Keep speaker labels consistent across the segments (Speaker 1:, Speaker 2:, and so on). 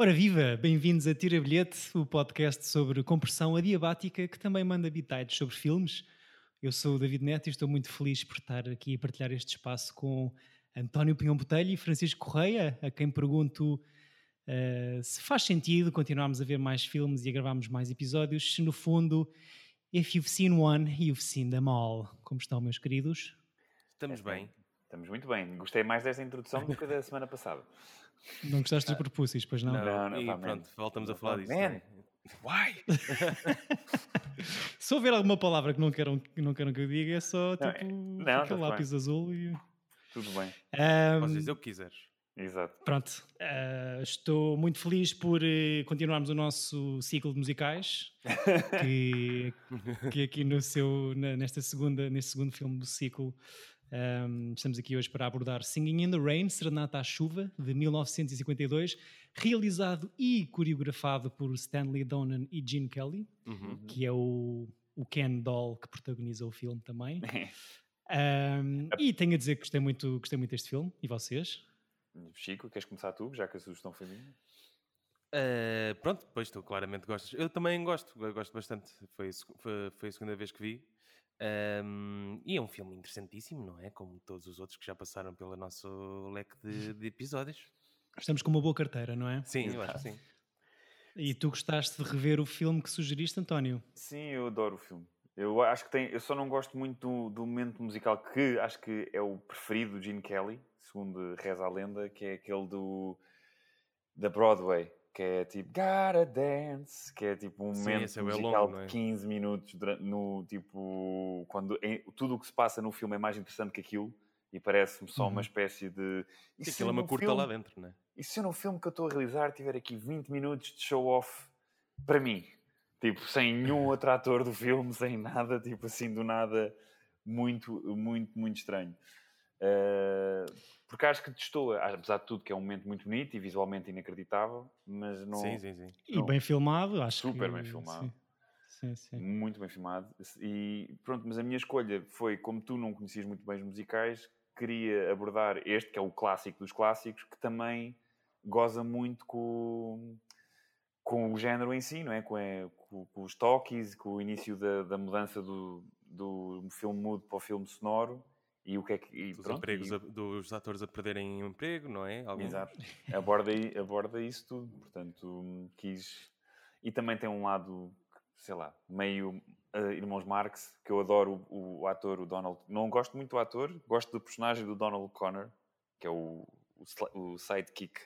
Speaker 1: Ora viva, bem-vindos a Tira Bilhete, o podcast sobre compressão adiabática que também manda bitites sobre filmes. Eu sou o David Neto e estou muito feliz por estar aqui a partilhar este espaço com António Pinhão Botelho e Francisco Correia, a quem pergunto uh, se faz sentido continuarmos a ver mais filmes e a gravarmos mais episódios, se no fundo, if you've seen one, you've seen them all. Como estão, meus queridos?
Speaker 2: Estamos bem.
Speaker 3: Estamos muito bem. Gostei mais desta introdução do que da semana passada.
Speaker 1: Não gostaste dos propúscios, pois não?
Speaker 2: Não,
Speaker 3: Não, não,
Speaker 2: e
Speaker 3: pá,
Speaker 2: pronto,
Speaker 3: man.
Speaker 2: voltamos a falar disso.
Speaker 3: Man.
Speaker 2: né?
Speaker 3: Why?
Speaker 1: Se houver alguma palavra que não queiram que, não queiram que eu diga, é só
Speaker 3: Não,
Speaker 1: tipo
Speaker 3: é- não, tá
Speaker 1: aquele
Speaker 3: bem.
Speaker 1: lápis azul e.
Speaker 3: Tudo bem.
Speaker 1: Ahm,
Speaker 2: Podes dizer o que quiseres.
Speaker 3: Exato.
Speaker 1: Pronto, eh, estou muito feliz por eh, continuarmos o nosso ciclo de musicais, que, que aqui no seu, na- nesta segunda, neste segundo filme do ciclo, ehm, estamos aqui hoje para abordar Singing in the Rain, Serenata à Chuva, de 1952, realizado e coreografado por Stanley Donen e Gene Kelly,
Speaker 2: Uhum.
Speaker 1: que é o, o Ken Doll que protagoniza o filme também. Ehm, e tenho a dizer que gostei muito, gostei muito deste filme, e vocês?
Speaker 3: Chico, queres começar tu, já que a sugestão foi minha?
Speaker 2: Eh, pronto, pois tu claramente gostas. Eu também gosto, eu gosto bastante. Foi, foi, foi a segunda vez que vi. Ahm, e é um filme interessantíssimo, não é? Como todos os outros que já passaram pelo nosso leque de, de episódios.
Speaker 1: Estamos com uma boa carteira, não é?
Speaker 2: Sim, eu acho que sim.
Speaker 1: E tu gostaste de rever o filme que sugeriste, António?
Speaker 3: Sim, eu adoro o filme. Eu acho que tem. Eu só não gosto muito do, do momento musical que acho que é o preferido do Gene Kelly, segundo reza a lenda, que é aquele do da Broadway, que é tipo Gotta Dance, que é tipo um
Speaker 2: Sim,
Speaker 3: momento
Speaker 2: esse é
Speaker 3: musical
Speaker 2: longo, é?
Speaker 3: de 15 minutos dura- no tipo quando em- tudo o que se passa no filme é mais interessante que aquilo e parece-me só
Speaker 1: Uhum.
Speaker 3: uma espécie de e
Speaker 2: Sim, aquilo é uma curta
Speaker 3: filme-
Speaker 2: lá dentro, não é?
Speaker 3: e se eu no filme que eu estou a realizar tiver aqui 20 minutos de show-off para mim? Tipo, sem nenhum outro ator do filme, sem nada, tipo assim, do nada, muito, muito, muito estranho. Uh, porque acho que destoa, apesar de tudo, que é um momento muito bonito e visualmente inacreditável, mas não.
Speaker 2: Sim, sim, sim.
Speaker 1: E
Speaker 3: Não.
Speaker 1: bem filmado, acho
Speaker 3: Super
Speaker 1: que...
Speaker 3: bem filmado.
Speaker 1: Sim, sim. sim.
Speaker 3: Muito bem filmado. E pronto, mas a minha escolha foi, como tu não conhecias muito bem os musicais, queria abordar este, que é o clássico dos clássicos, que também goza muito com, com o género em si, não é? Com, a- com- com os toques, com o início da, da mudança do, do filme mudo para o filme sonoro e o que é que.
Speaker 2: Dos empregos
Speaker 3: e-
Speaker 2: a- dos atores a perderem emprego, não é? Alguns.
Speaker 3: Exato. Aborda, aborda isso tudo. Portanto, hum, quis. E também tem um lado, sei lá, meio eh, Irmãos Marx, que eu adoro o, o ator, o Donald. Não gosto muito do ator, gosto do personagem do Donald Connor, que é o, o, o sidekick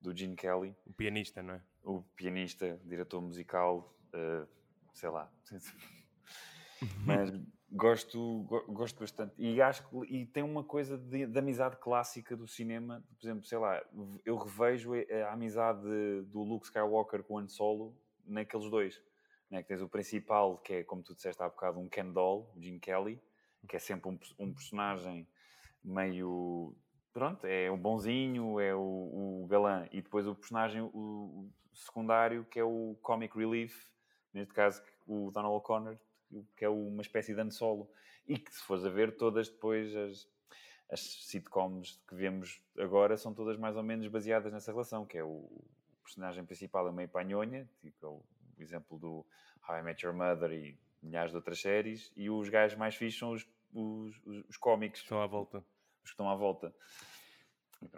Speaker 3: do Gene Kelly,
Speaker 2: O pianista, não é?
Speaker 3: o pianista, diretor musical, eh, sei lá. Mas gosto, go- gosto bastante. E acho que e tem uma coisa de, de amizade clássica do cinema. Por exemplo, sei lá, eu revejo a, amizade do Luke Skywalker com o Han Solo naqueles dois. Né? Que tens o principal, que é, como tu disseste há bocado, um Ken Doll, o Gene Kelly, que é sempre um, um personagem meio. Pronto, é o bonzinho, é o, o galã. E depois o personagem, o, o secundário, que é o comic relief, neste caso o Donald O'Connor, que é uma espécie de Han Solo. E que, se fores a ver, todas depois as, as sitcoms que vemos agora são todas mais ou menos baseadas nessa relação, que é o, o personagem principal é meio panhonha, tipo é o, o exemplo do How I Met Your Mother e milhares de outras séries, e os gajos mais fixos são os, os, os, os cómics,
Speaker 2: Estão à volta.
Speaker 3: os que estão à volta.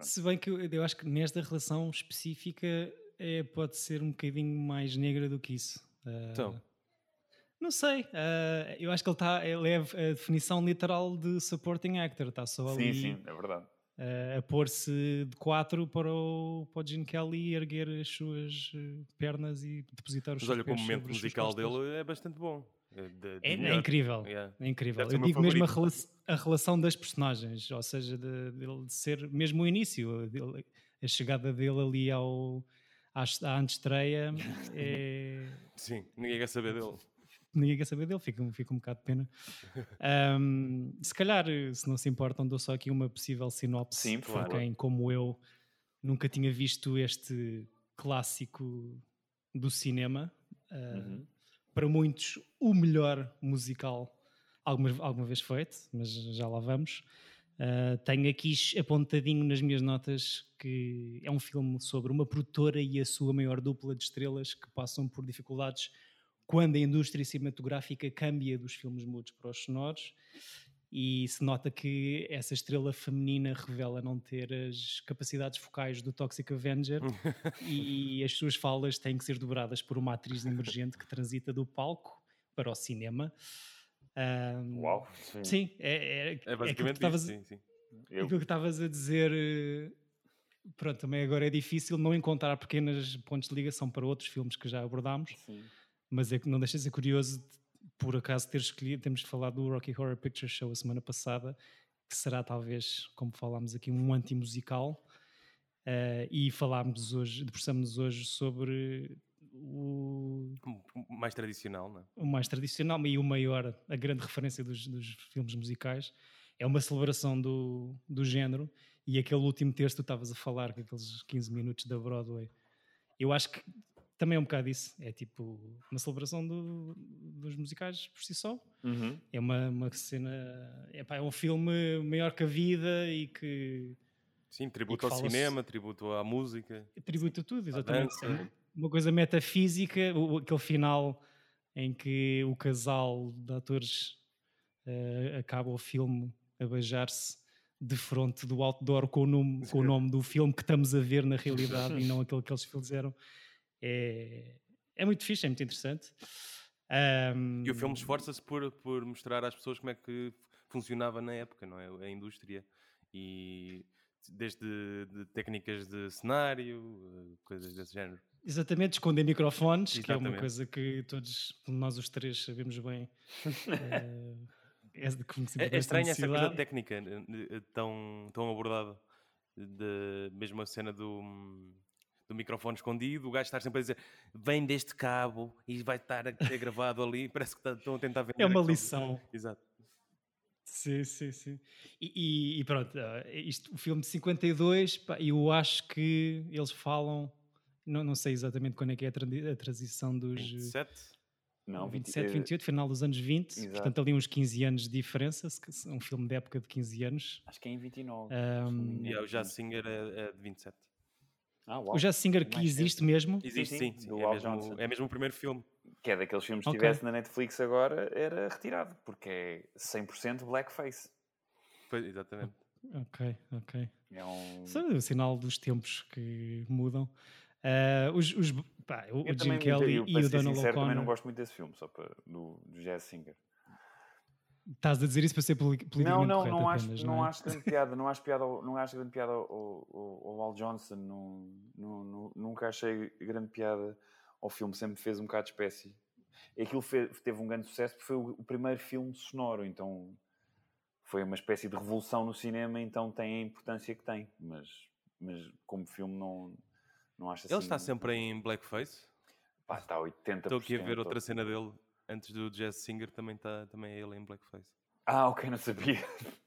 Speaker 1: Se bem que eu, eu acho que nesta relação específica é, pode ser um bocadinho mais negra do que isso. Ah,
Speaker 2: Então.
Speaker 1: Não sei. ah, eu acho que ele, tá, ele é a definição literal de supporting actor. Está só
Speaker 3: Sim,
Speaker 1: ali
Speaker 3: sim, é verdade.
Speaker 1: ah, a pôr-se de quatro para o, para o Gene Kelly erguer as suas eh, pernas e depositar os
Speaker 2: Mas olha, como
Speaker 1: pés
Speaker 2: momento musical dele é bastante bom. É, de- de
Speaker 1: É, é incrível.
Speaker 2: Yeah.
Speaker 1: É incrível. Eu
Speaker 2: o
Speaker 1: digo mesmo a, rela- a relação das personagens, ou seja, de, de ser mesmo o início, dele- a chegada dele ali ao, à, à antestreia, é,
Speaker 2: Sim, ninguém quer saber dele.
Speaker 1: Ninguém quer saber dele, fica, fica um bocado de pena. Ahm, se calhar, se não se importam, dou só aqui uma possível sinopse
Speaker 3: Sim,
Speaker 1: para quem, como eu, nunca tinha visto este clássico do cinema. Ah,
Speaker 3: Uhum.
Speaker 1: Para muitos, o melhor musical alguma, alguma vez feito, mas já lá vamos. Uh, tenho aqui apontadinho nas minhas notas que é um filme sobre uma produtora e a sua maior dupla de estrelas que passam por dificuldades quando a indústria cinematográfica cambia dos filmes mudos para os sonoros e se nota que essa estrela feminina revela não ter as capacidades focais do Toxic Avenger e as suas falas têm que ser dobradas por uma atriz emergente que transita do palco para o cinema.
Speaker 3: Um, Uau!
Speaker 1: Sim, sim é,
Speaker 2: é, é basicamente é isso, sim, sim.
Speaker 1: Aquilo que estavas a dizer, eh, pronto, também agora é difícil não encontrar pequenos pontos de ligação para outros filmes que já abordámos, sim. Mas é que não deixa de ser curioso por acaso ter escolhido, temos falado do Rocky Horror Picture Show a semana passada, que será talvez, como falámos aqui, um anti-musical, uh, e falámos hoje, debruçamos hoje sobre o...
Speaker 2: mais tradicional, não é?
Speaker 1: O mais tradicional e o maior, a grande referência dos, dos filmes musicais, é uma celebração do, do género, e aquele último terço que tu estavas a falar, aqueles 15 minutos da Broadway, eu acho que também é um bocado isso. É tipo uma celebração do, dos musicais por si só. Uhum. É uma, uma cena. É, pá, é um filme maior que a vida e que.
Speaker 2: Sim, tributo ao cinema, tributo à música.
Speaker 1: Tributo a tudo, exatamente. É uma coisa metafísica, o, aquele final em que o casal de atores uh, acaba o filme a beijar-se de frente do outdoor com o, nome, com o nome do filme que estamos a ver na realidade e não aquele que eles fizeram é, é muito fixe, é muito interessante.
Speaker 2: Um... E o filme esforça-se por, por mostrar às pessoas como é que funcionava na época, não é? A indústria. E desde de técnicas de cenário, coisas desse género.
Speaker 1: Exatamente, esconder microfones, Exatamente. que é uma coisa que todos nós os três sabemos bem. é,
Speaker 2: é, é, é estranha essa coisa técnica eh, tão, tão abordada. De, mesmo a cena do do microfone escondido, o gajo está sempre a dizer vem deste cabo e vai estar a ser gravado ali, parece que tá, estão a tentar vender.
Speaker 1: É uma lição.
Speaker 2: Exato.
Speaker 1: Sim, sim, sim. E, e, e pronto, eh, isto, o filme de 52, pá, eu acho que eles falam, não, não sei exatamente quando é que é a, a transição dos...
Speaker 2: 27?
Speaker 1: Não, 27, 28, final dos anos 20, Exato. portanto ali uns 15 anos de diferença, um filme de época de 15 anos.
Speaker 3: Acho que é em 29.
Speaker 1: Um,
Speaker 2: e o Jazz Singer é, é de 27.
Speaker 1: Ah, o Jazz Singer que existe mesmo?
Speaker 2: Existe, sim. sim, sim. É, mesmo, é, mesmo, o primeiro filme.
Speaker 3: Que é daqueles filmes que okay. tivesse na Netflix agora, era retirado, porque é 100% blackface.
Speaker 2: Pois, exatamente.
Speaker 1: Ok, ok. É um... Isso é o sinal dos tempos que mudam. Uh, os, os, pá, o, o Jim Kelly e o Donald O'Connor...
Speaker 3: também não gosto muito desse filme, só para, do, do Jazz Singer.
Speaker 1: Estás a dizer isso para ser politicamente
Speaker 3: Não, não, não, acho, apenas, não, não é? acho grande piada, não acho piada, não acho grande piada ao, ao, ao Al Johnson, não, não, nunca achei grande piada ao filme, sempre fez um bocado de espécie. E aquilo fez, teve um grande sucesso porque foi o, o, primeiro filme sonoro, então foi uma espécie de revolução no cinema, então tem a importância que tem, mas, mas como filme não, não acho assim.
Speaker 2: Ele está sempre em blackface?
Speaker 3: Pá, está 80%.
Speaker 2: Estou aqui a ver outra cena dele antes do Jazz Singer também está também é ele em blackface.
Speaker 3: Ah, ok, não sabia.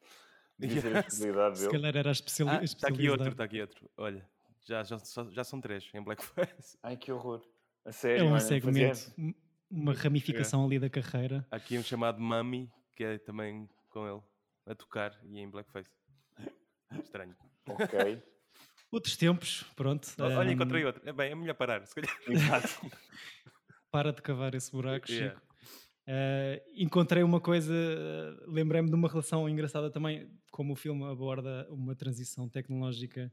Speaker 3: Yes. a especialidade dele.
Speaker 1: Se calhar era a especialidade.
Speaker 2: Ah, está aqui outro, está aqui outro. Olha, já, já, já são três em blackface.
Speaker 3: Ai, que horror. A sério,
Speaker 1: é um segmento, fazia... uma ramificação é. ali da carreira.
Speaker 2: Há aqui um chamado Mami, que é também com ele, a tocar e em blackface. Estranho.
Speaker 3: Ok.
Speaker 1: Outros tempos, pronto.
Speaker 2: Olha, um... encontrei outro. É bem, é melhor parar, se calhar.
Speaker 3: Exato.
Speaker 1: Para de cavar esse buraco, yeah. Chico. Uh, encontrei uma coisa, uh, lembrei-me de uma relação engraçada também, como o filme aborda uma transição tecnológica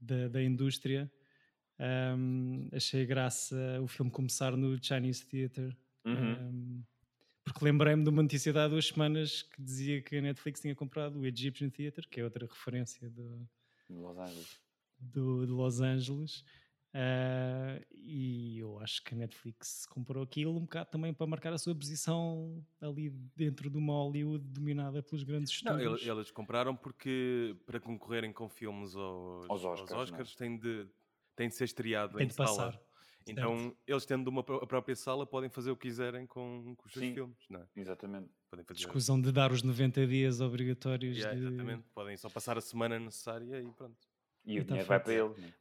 Speaker 1: da, da indústria. Um, achei graça o filme começar no Chinese Theatre. Uhum. Um, porque lembrei-me de uma notícia de há duas semanas que dizia que a Netflix tinha comprado o Egyptian Theatre, que é outra referência do,
Speaker 3: Los Angeles.
Speaker 1: Do, de Los Angeles. Uh, e eu acho que a Netflix comprou aquilo um bocado também para marcar a sua posição ali dentro de uma Hollywood dominada pelos grandes estúdios.
Speaker 2: Não, eles compraram porque para concorrerem com filmes aos, aos Oscars, aos Oscars tem, de, tem de ser estreado tem em sala. Passar. Então, certo. eles tendo uma, a própria sala, podem fazer o que quiserem com, com os seus Sim, filmes, não é?
Speaker 3: Exatamente.
Speaker 1: Podem fazer... Escusam de dar os 90 dias obrigatórios.
Speaker 2: Yeah,
Speaker 1: de...
Speaker 2: Exatamente. Podem só passar a semana necessária e pronto.
Speaker 3: E, e o tá dinheiro vai para é?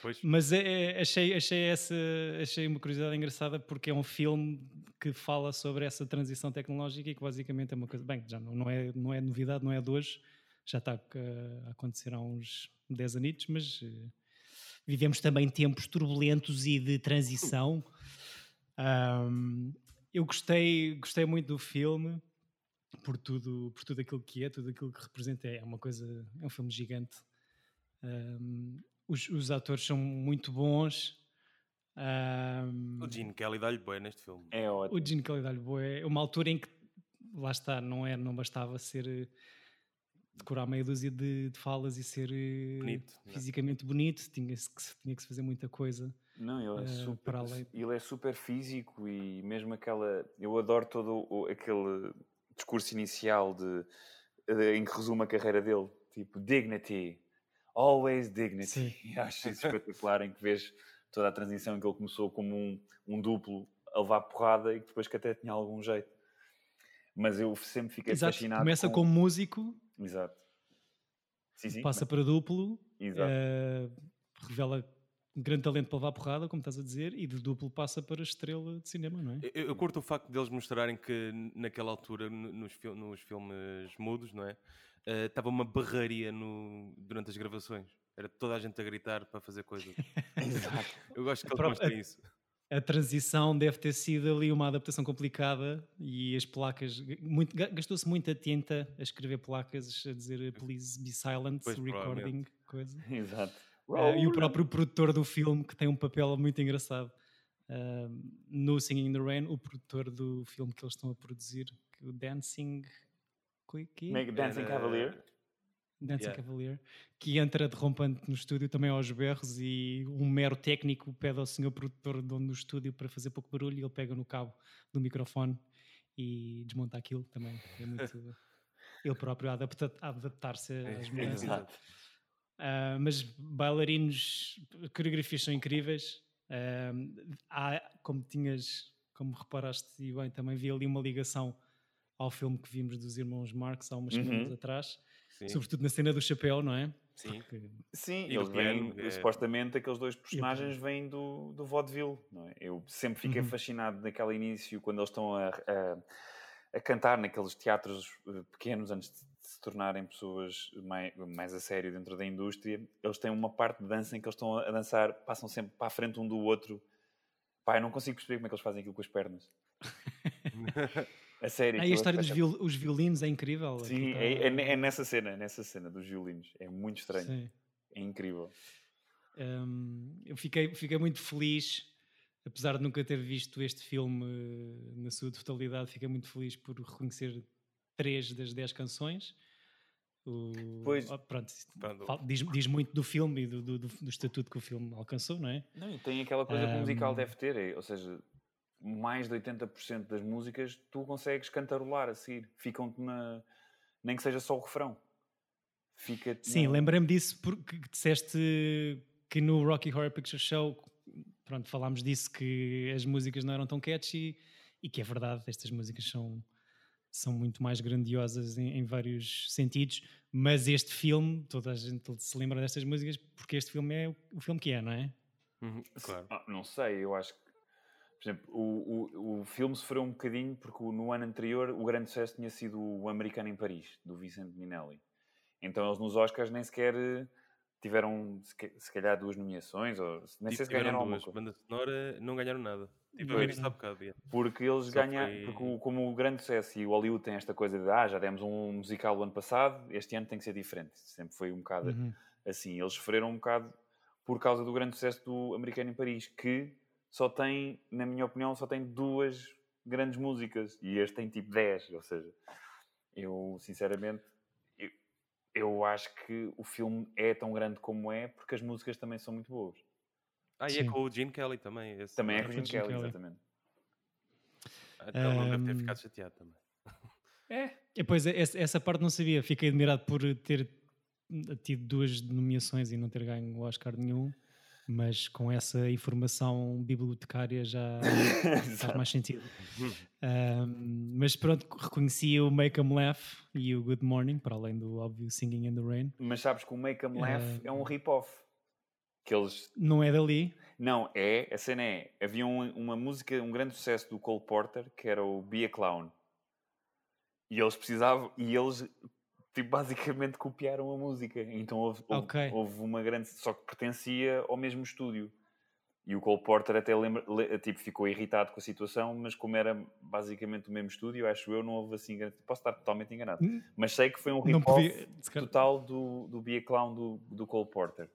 Speaker 2: Pois.
Speaker 1: Mas é, é, achei, achei, essa, achei uma curiosidade engraçada porque é um filme que fala sobre essa transição tecnológica e que basicamente é uma coisa. Bem, já não, não, é, não é novidade, não é de hoje, já está a acontecer há uns 10 anitos, mas uh, vivemos também tempos turbulentos e de transição. Um, eu gostei, gostei muito do filme por tudo, por tudo aquilo que é, tudo aquilo que representa. É uma coisa, é um filme gigante. Um, os, os, atores são muito bons. Um,
Speaker 2: o Gene Kelly dá-lhe boé neste filme.
Speaker 1: É ótimo. O Gene Kelly dá-lhe boé. Uma altura em que, lá está, não, é, não bastava ser decorar meia dúzia de, de falas e ser eh, bonito, é? fisicamente não. bonito, tinha que, tinha que se fazer muita coisa.
Speaker 3: Não, ele é, uh, super, ele é super físico e mesmo aquela. Eu adoro todo o, aquele discurso inicial de, de, em que resume a carreira dele, tipo dignity, always dignity. Sim. E acho isso espetacular em que vês toda a transição em que ele começou como um, um duplo a levar porrada e que depois que até tinha algum jeito. Mas eu sempre fiquei
Speaker 1: Exato.
Speaker 3: fascinado.
Speaker 1: Começa com... como músico
Speaker 3: Exato. Sim, sim,
Speaker 1: passa mas... para duplo, uh, revela um grande talento para levar porrada, como estás a dizer, e de duplo passa para estrela de cinema, não é?
Speaker 2: Eu, eu curto o facto deles mostrarem que naquela altura, nos, fil nos filmes mudos, não é? Uh, estava uma barraria no, durante as gravações. Era toda a gente a gritar para fazer coisas.
Speaker 3: Exato.
Speaker 2: Eu gosto que eles mostrem isso
Speaker 1: a transição deve ter sido ali uma adaptação complicada e as placas, gastou-se muita tinta a escrever placas a dizer please be silent, pois, recording, coisa.
Speaker 3: Exato.
Speaker 1: Uh, e o próprio produtor do filme, que tem um papel muito engraçado. Uh, no Singing in the Rain, o produtor do filme que eles estão a produzir, o Dancing.
Speaker 3: Que, Make Dancing Cavalier.
Speaker 1: Dancing yeah. Cavalier, que entra derrompante no estúdio também aos berros e um mero técnico pede ao senhor produtor dono do estúdio para fazer pouco barulho e ele pega no cabo do microfone e desmonta aquilo também. É muito ele próprio a, adapta, a adaptar-se às mudanças. Exato. Uh, mas bailarinos, coreografias são incríveis. Uh, há, como tinhas, como reparaste e bem, também vi ali uma ligação ao filme que vimos dos irmãos Marx há umas uhum. semanas atrás Sim. Sobretudo na cena do chapéu, não é?
Speaker 2: Sim,
Speaker 3: Porque... Sim eles vêm, é... supostamente aqueles dois personagens vêm do, do vaudeville, não é? Eu sempre fiquei uhum. fascinado naquele início, quando eles estão a, a, a, cantar naqueles teatros eh, pequenos, antes de se tornarem pessoas mais, mais a sério dentro da indústria, eles têm uma parte de dança em que eles estão a dançar, passam sempre para a frente um do outro. Pai, não consigo perceber como é que eles fazem aquilo com as pernas. A sério.
Speaker 1: Aí a história dos viol, os violinos é incrível.
Speaker 3: Sim, tá... é, é, é, nessa cena, nessa cena dos violinos. É muito estranho. Sim. É incrível.
Speaker 1: Um, eu fiquei, fiquei muito feliz, apesar de nunca ter visto este filme eh, na sua totalidade, fiquei muito feliz por reconhecer três das dez canções. O,
Speaker 3: pois,
Speaker 1: oh, pronto, diz, diz, muito do filme e do, do, do, estatuto que o filme alcançou, não é?
Speaker 3: Não, e tem aquela coisa um, que o musical deve ter, é, ou seja, mais de 80% das músicas tu consegues cantarolar a seguir. Ficam-te na. nem que seja só o refrão. Fica
Speaker 1: Sim, na... lembrei-me disso porque disseste que no Rocky Horror Picture Show, pronto, falámos disso que as músicas não eram tão catchy e que é verdade, estas músicas são, são muito mais grandiosas em, em vários sentidos, mas este filme, toda a gente se lembra destas músicas porque este filme é o filme que é, não é?
Speaker 2: Uhum, claro.
Speaker 3: Ah, não sei, eu acho que por exemplo, o, o, o filme sofreu um bocadinho porque no ano anterior o grande sucesso tinha sido o Americano em Paris, do Vincent Minelli. Então eles nos Oscars nem sequer eh, tiveram se calhar duas nomeações, ou nem sei se ganharam duas.
Speaker 2: Alguma banda sonora não ganharam nada. Tipo, a isso há bocado,
Speaker 3: Porque eles ganharam, foi... porque como o grande sucesso e o Hollywood tem esta coisa de ah, já demos um musical o ano passado, este ano tem que ser diferente. Sempre foi um bocado uhum. assim. Eles sofreram um bocado por causa do grande sucesso do Americano em Paris, que só tem, na minha opinião, só tem duas grandes músicas e este tem tipo 10, ou seja, eu sinceramente eu acho que o filme é tão grande como é porque as músicas também são muito boas.
Speaker 2: Ah, e é com o Gene Kelly também.
Speaker 3: Esse também é com o Gene Kelly, Kelly, exatamente.
Speaker 2: Então um... não deve ter ficado chateado também.
Speaker 1: É. E, pois, essa parte não sabia. Fiquei admirado por ter tido duas nomeações e não ter ganho o Oscar nenhum mas com essa informação bibliotecária já faz mais sentido. Um, mas pronto, reconheci o Make 'em Laugh e o Good Morning, para além do óbvio Singing in the Rain.
Speaker 3: Mas sabes que o Make 'em Laugh uh, é um rip-off, Que eles...
Speaker 1: Não é dali?
Speaker 3: Não, é, a cena é, havia um, uma música, um grande sucesso do Cole Porter, que era o Be a Clown. E eles precisavam, e eles tipo, basicamente copiaram a música. Então houve, houve,
Speaker 1: Ok.
Speaker 3: houve uma grande. Só que pertencia ao mesmo estúdio. E o Cole Porter até lembra, le- tipo, ficou irritado com a situação, mas como era basicamente o mesmo estúdio, acho eu, não houve assim grande. Posso estar totalmente enganado.
Speaker 1: N-
Speaker 3: Mas sei que foi um rip-off
Speaker 1: podia.
Speaker 3: total do, do Be a Clown do, do Cole Porter.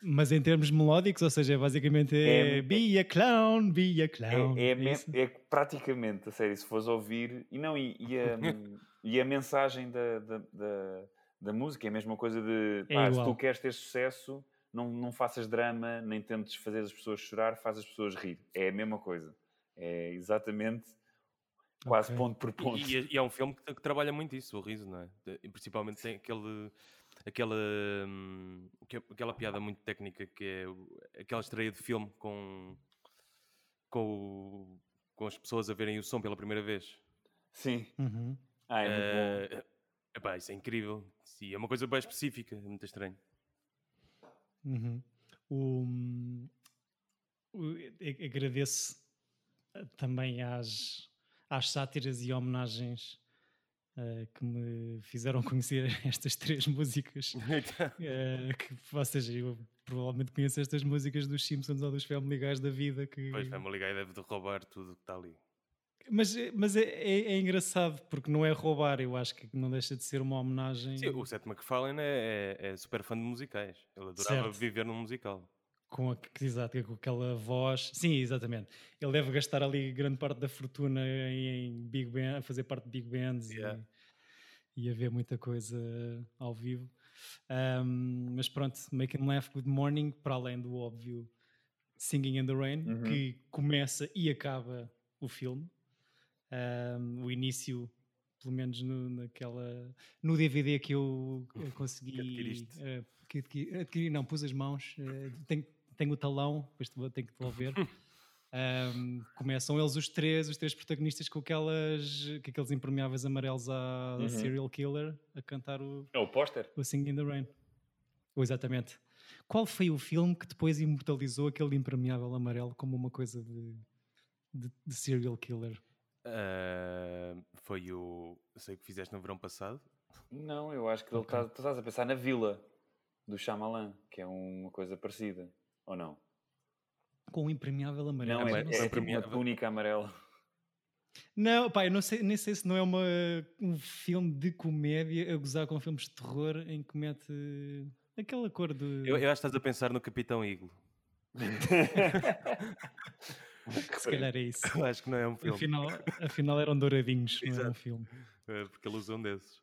Speaker 1: Mas em termos melódicos, ou seja, basicamente é,
Speaker 3: É-
Speaker 1: Be a clown, be a clown.
Speaker 3: É, é,
Speaker 1: isso?
Speaker 3: é praticamente, a sério, se fores ouvir, e não, e, e a, e a mensagem da, da, da, da música é a mesma coisa de
Speaker 1: É
Speaker 3: pá, se
Speaker 1: igual.
Speaker 3: tu queres ter sucesso, não, não faças drama, nem tentes fazer as pessoas chorar, faz as pessoas rir. É a mesma coisa. É exatamente quase
Speaker 1: Ok.
Speaker 3: ponto por ponto.
Speaker 2: E, e é- é um filme que, que trabalha muito isso, o riso, não é? De- e principalmente tem aquele, aquela, hum, que- aquela piada muito técnica que é aquela estreia de filme com, com, o- com as pessoas a verem o som pela primeira vez.
Speaker 3: Sim.
Speaker 1: Uhum.
Speaker 3: Ah, é muito bom.
Speaker 2: Eh, epá, isso é incrível. Sim, é uma coisa bem específica, é muito estranho.
Speaker 1: Uhum. O, o- a- agradeço eh, também às, às sátiras e homenagens eh, que me fizeram conhecer estas três músicas. Eh, que, ou seja, eu provavelmente conheço estas músicas dos Simpsons ou dos Family Guys da vida. Que...
Speaker 2: Pois ligar e deve de roubar tudo o que está ali.
Speaker 1: Mas, é- mas é, é- é engraçado porque não é roubar, eu acho que não deixa de ser uma homenagem.
Speaker 2: Sim, o Seth MacFarlane é, é, é super fã de musicais. Ele adorava
Speaker 1: Certo.
Speaker 2: viver num musical.
Speaker 1: com, a, exato, com aquela voz. Sim, exatamente. Ele deve gastar ali grande parte da fortuna em, em Big Band, a fazer parte de Big Bands
Speaker 2: Yeah.
Speaker 1: e, e a ver muita coisa ao vivo. Ahm, mas pronto, Make Him Laugh Good Morning, para além do óbvio Singing in the Rain,
Speaker 3: Uhum.
Speaker 1: que começa e acaba o filme. Ahm, o início, pelo menos no, naquela, no DVD que eu, consegui
Speaker 2: adquiriste.
Speaker 1: eh, que adquiri, adquiri, não, pus as mãos, eh, tenho, tenho o talão, depois tenho que devolver. Ahm, começam eles os três, os três protagonistas com aquelas, com aqueles impermeáveis amarelos à, à
Speaker 3: Uhum.
Speaker 1: serial killer a cantar o,
Speaker 3: É o póster?
Speaker 1: o Singing in the Rain. Ou exatamente. Qual foi o filme que depois imortalizou aquele impermeável amarelo como uma coisa de, de, de serial killer?
Speaker 2: Ah, foi o. Sei que fizeste no verão passado.
Speaker 3: Não, eu acho que ele
Speaker 1: Ok.
Speaker 3: está. Tu estás a pensar na Vila do Shyamalan, que é uma coisa parecida. Ou não?
Speaker 1: Com um impermeável amarelo.
Speaker 3: Não, é, é,
Speaker 1: não
Speaker 3: é
Speaker 1: sei.
Speaker 3: tipo uma
Speaker 2: impermeável.
Speaker 3: túnica amarela.
Speaker 1: Não, pá, eu não sei, nem sei se não é uma, um filme de comédia a gozar com filmes de terror em que mete aquela cor de.
Speaker 2: Eu, eu acho que estás a pensar no Capitão Iglo.
Speaker 1: se calhar é isso.
Speaker 2: Eu acho que não é um filme.
Speaker 1: Afinal, afinal eram douradinhos, não era um filme.
Speaker 2: eh, Porque ele usa um desses.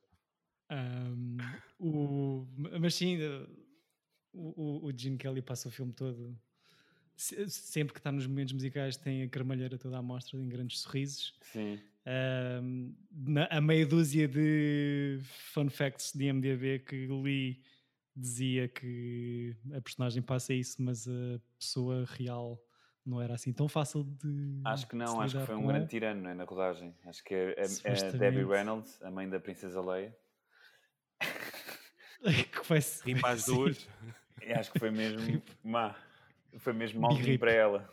Speaker 1: Ahm, o, mas sim, eh, o, o, o Gene Kelly passa o filme todo. se- Sempre que está nos momentos musicais, tem a carmalheira toda à mostra em grandes sorrisos.
Speaker 3: Sim.
Speaker 1: Ahm, na, a meia dúzia de fun facts de MDB que li dizia que a personagem passa isso, mas a pessoa real não era assim tão fácil de.
Speaker 3: Acho que não, acho que foi um grande tirano não é, na rodagem. Acho que é a. Debbie Reynolds, a mãe da Princesa Leia.
Speaker 1: que vai ser-
Speaker 2: Rima às
Speaker 1: sim.
Speaker 2: duas.
Speaker 3: E acho que foi mesmo má. Foi mesmo mal para ela.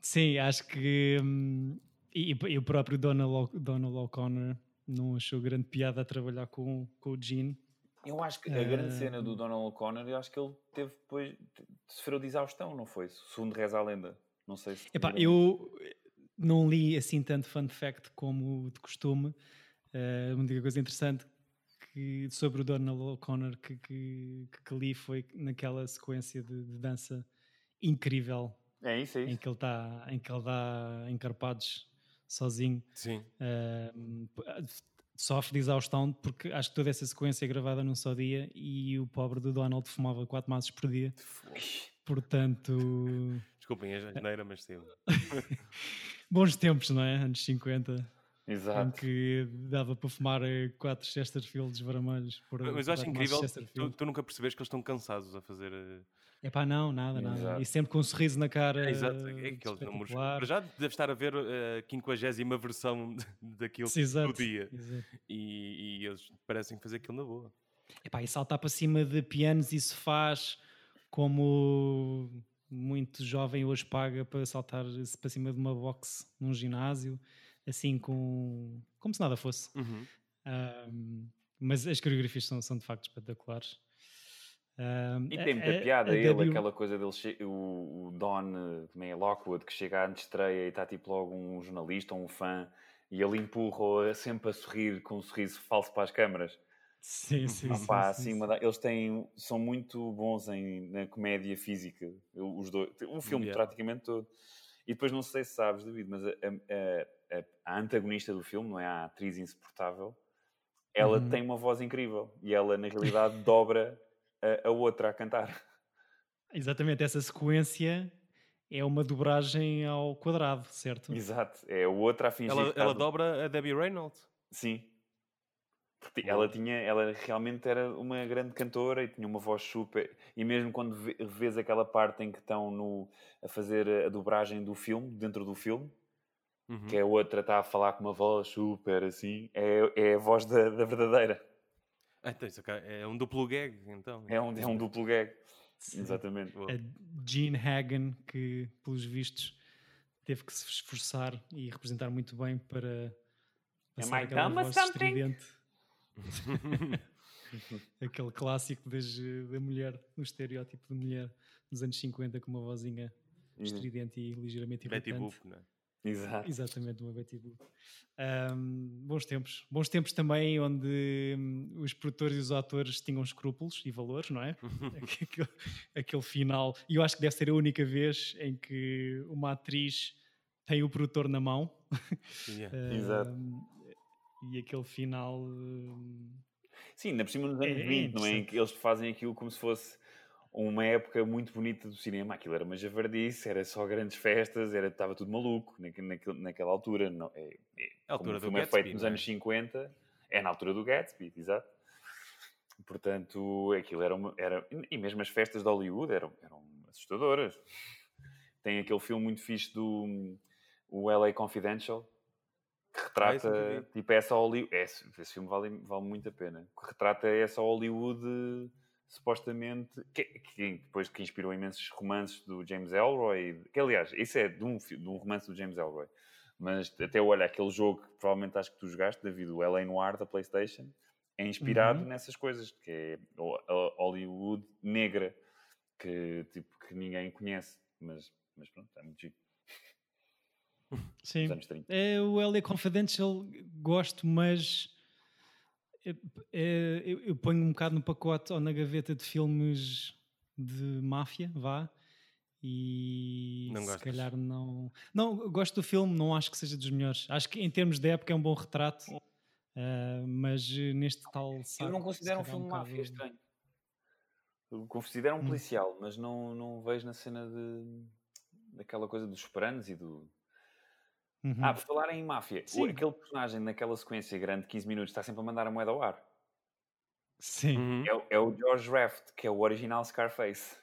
Speaker 1: Sim, acho que. hum, e, e o próprio Donald, Donald O'Connor não achou grande piada a trabalhar com, com o Gene.
Speaker 3: Eu acho que a grande cena do Donald O'Connor, eu acho que ele teve depois. sofreu de exaustão, não foi? Segundo reza a lenda. Não sei se.
Speaker 1: Epá, eu não li assim tanto fun fact como de costume. Eh, uma única coisa interessante que, sobre o Donald O'Connor que, que, que li foi naquela sequência de, de dança incrível
Speaker 3: É isso, é
Speaker 1: em
Speaker 3: isso.
Speaker 1: que ele está em que ele dá encarpados sozinho.
Speaker 2: Sim.
Speaker 1: Uh, sofre de exaustão porque acho que toda essa sequência é gravada num só dia e o pobre do Donald fumava quatro maços por dia. Portanto,
Speaker 2: Desculpem a janeira, mas sim.
Speaker 1: bons tempos, não é? Anos 50, em
Speaker 3: Exato.
Speaker 1: que dava para fumar eh, quatro Chesterfields vermelhos por
Speaker 2: Mas eu acho incrível tu, tu nunca percebes que eles estão cansados a fazer. eh,
Speaker 1: Epá, não, nada, nada.
Speaker 3: Exato.
Speaker 1: E sempre com um sorriso na cara.
Speaker 2: É, exato, é que eles não murcham.
Speaker 1: espetacular.
Speaker 2: Para já deve estar a ver a 50 versão daquilo
Speaker 1: Sim, exato,
Speaker 2: do dia.
Speaker 1: exato.
Speaker 2: E, e eles parecem fazer aquilo na boa.
Speaker 1: Epá, e saltar para cima de pianos e sofás como muito jovem hoje paga para saltar para cima de uma box num ginásio, assim com como se nada fosse.
Speaker 2: Uhum.
Speaker 1: Um, mas as coreografias são, são de facto espetaculares. Um,
Speaker 3: e tem muita
Speaker 1: a,
Speaker 3: piada ele,
Speaker 1: W-
Speaker 3: aquela coisa dele, o, o Don, eh, também é Lockwood, que chega à estreia e está tipo logo um jornalista ou um fã e ele empurra sempre a sorrir com um sorriso falso para as câmaras.
Speaker 1: Sim, sim,
Speaker 3: Ah,
Speaker 1: sim,
Speaker 3: pá,
Speaker 1: sim,
Speaker 3: acima da- eles têm, são muito bons em, na comédia física, os dois, o filme
Speaker 2: Yeah.
Speaker 3: praticamente todo. E depois não sei se sabes, David, mas a, a- a- a antagonista do filme, não é a atriz insuportável, ela
Speaker 1: Uhum.
Speaker 3: tem uma voz incrível e ela na realidade dobra a, a outra a cantar.
Speaker 1: Exatamente, essa sequência é uma dobragem ao quadrado, certo?
Speaker 3: Exato, é a outra a fingir.
Speaker 2: Ela, ela
Speaker 3: do-
Speaker 2: dobra a Debbie Reynolds.
Speaker 3: Sim. Porque ela tinha, ela realmente era uma grande cantora e tinha uma voz super. E mesmo quando vê- vês aquela parte em que estão no, a fazer a dobragem do filme, dentro do filme,
Speaker 2: Uhum.
Speaker 3: que é a outra está a falar com uma voz super assim, é, é a voz da, da verdadeira.
Speaker 2: Ah, então, isso é um duplo gag, então.
Speaker 3: É um, é um duplo gag.
Speaker 1: Sim.
Speaker 3: Exatamente.
Speaker 1: A Gene Hagen, que pelos vistos teve que se esforçar e representar muito bem para passar
Speaker 3: I
Speaker 1: aquela
Speaker 3: dumb or
Speaker 1: voz
Speaker 3: something?
Speaker 1: estridente. Aquele clássico das, da mulher, um estereótipo de mulher dos anos 50 com uma vozinha estridente e ligeiramente
Speaker 2: Betty
Speaker 1: irritante.
Speaker 2: Boop, não é?
Speaker 3: Exato.
Speaker 1: Exatamente, uma Betty Boop. Ahm, bons tempos. Bons tempos também onde hum, os produtores e os atores tinham escrúpulos e valores, não é? aquele, aquele final. E eu acho que deve ser a única vez em que uma atriz tem o produtor na mão.
Speaker 2: Yeah.
Speaker 3: Exato.
Speaker 1: E aquele final. hum,
Speaker 3: Sim, ainda por cima nos anos
Speaker 1: É, é
Speaker 3: 20, não é? Em
Speaker 1: interessante.
Speaker 3: que eles fazem aquilo como se fosse uma época muito bonita do cinema. Aquilo era uma javardice, era só grandes festas, era, estava tudo maluco naquele- naquela altura. Não, é, é,
Speaker 2: A altura
Speaker 3: o
Speaker 2: do
Speaker 3: filme é
Speaker 2: Gatsby,
Speaker 3: feito nos
Speaker 2: não é?
Speaker 3: anos 50, é na altura do Gatsby, exato. Portanto, aquilo era, uma, era. E mesmo as festas de Hollywood eram, eram assustadoras. Tem aquele filme muito fixe do o LA Confidential que retrata
Speaker 2: vi.
Speaker 3: tipo essa Hollywood. Esse, esse filme vale, vale muito a pena. Que retrata essa Hollywood eh, supostamente que, que depois que inspirou imensos romances do James Ellroy. Que aliás, isso é de um, de um romance do James Ellroy. Mas até olha, aquele jogo que provavelmente acho que tu jogaste, David, o LA Noir da PlayStation, é inspirado
Speaker 1: Uhum.
Speaker 3: nessas coisas, que é a Hollywood negra, que, tipo, que ninguém conhece. Mas, mas pronto, é muito giro.
Speaker 1: Sim.
Speaker 3: Dos anos 30.
Speaker 1: É, o LA Confidential gosto, mas é, é, eu, eu ponho um bocado no pacote ou na gaveta de filmes de máfia, vá. E
Speaker 2: Não
Speaker 1: se
Speaker 2: gostas?
Speaker 1: calhar não. Não, eu gosto do filme, não acho que seja dos melhores. Acho que em termos de época é um bom retrato, ah, mas neste tal.
Speaker 3: Eu
Speaker 1: saco,
Speaker 3: não
Speaker 1: se
Speaker 3: considero um filme
Speaker 1: bocado-
Speaker 3: máfia, estranho. Eu considero um
Speaker 1: Hum.
Speaker 3: policial, mas não, não vejo na cena de, daquela coisa dos sopranos e do...
Speaker 1: Uhum.
Speaker 3: Ah, por falar em máfia, o-
Speaker 1: Sim.
Speaker 3: aquele personagem naquela sequência grande de 15 minutos está sempre a mandar a moeda ao ar.
Speaker 1: Sim.
Speaker 2: Uhum.
Speaker 3: É, o- é o George Raft, que é o original Scarface.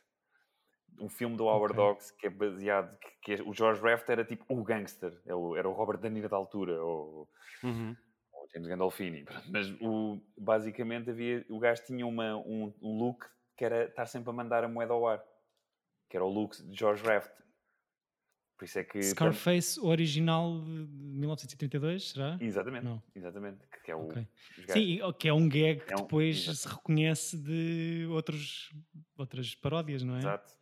Speaker 3: Um filme do Howard
Speaker 1: Ok.
Speaker 3: Hawks que é baseado... Que, que é- o George Raft era tipo o gangster. É o- era o Robert De Niro da altura. Ou,
Speaker 2: Uhum.
Speaker 3: ou James Gandolfini. Mas o, basicamente havia, o gajo tinha uma, um, um look que era estar sempre a mandar a moeda ao ar. Que era o look de George Raft. Por isso é que...
Speaker 1: Scarface, o original de 1932, será?
Speaker 3: Exatamente.
Speaker 1: Não.
Speaker 3: Exatamente. Que é o,
Speaker 1: Ok.
Speaker 3: os gajos-
Speaker 1: Sim, que é um gag que
Speaker 3: É um-
Speaker 1: depois
Speaker 3: exato.
Speaker 1: se reconhece de outros, outras paródias, não é?
Speaker 3: Exato.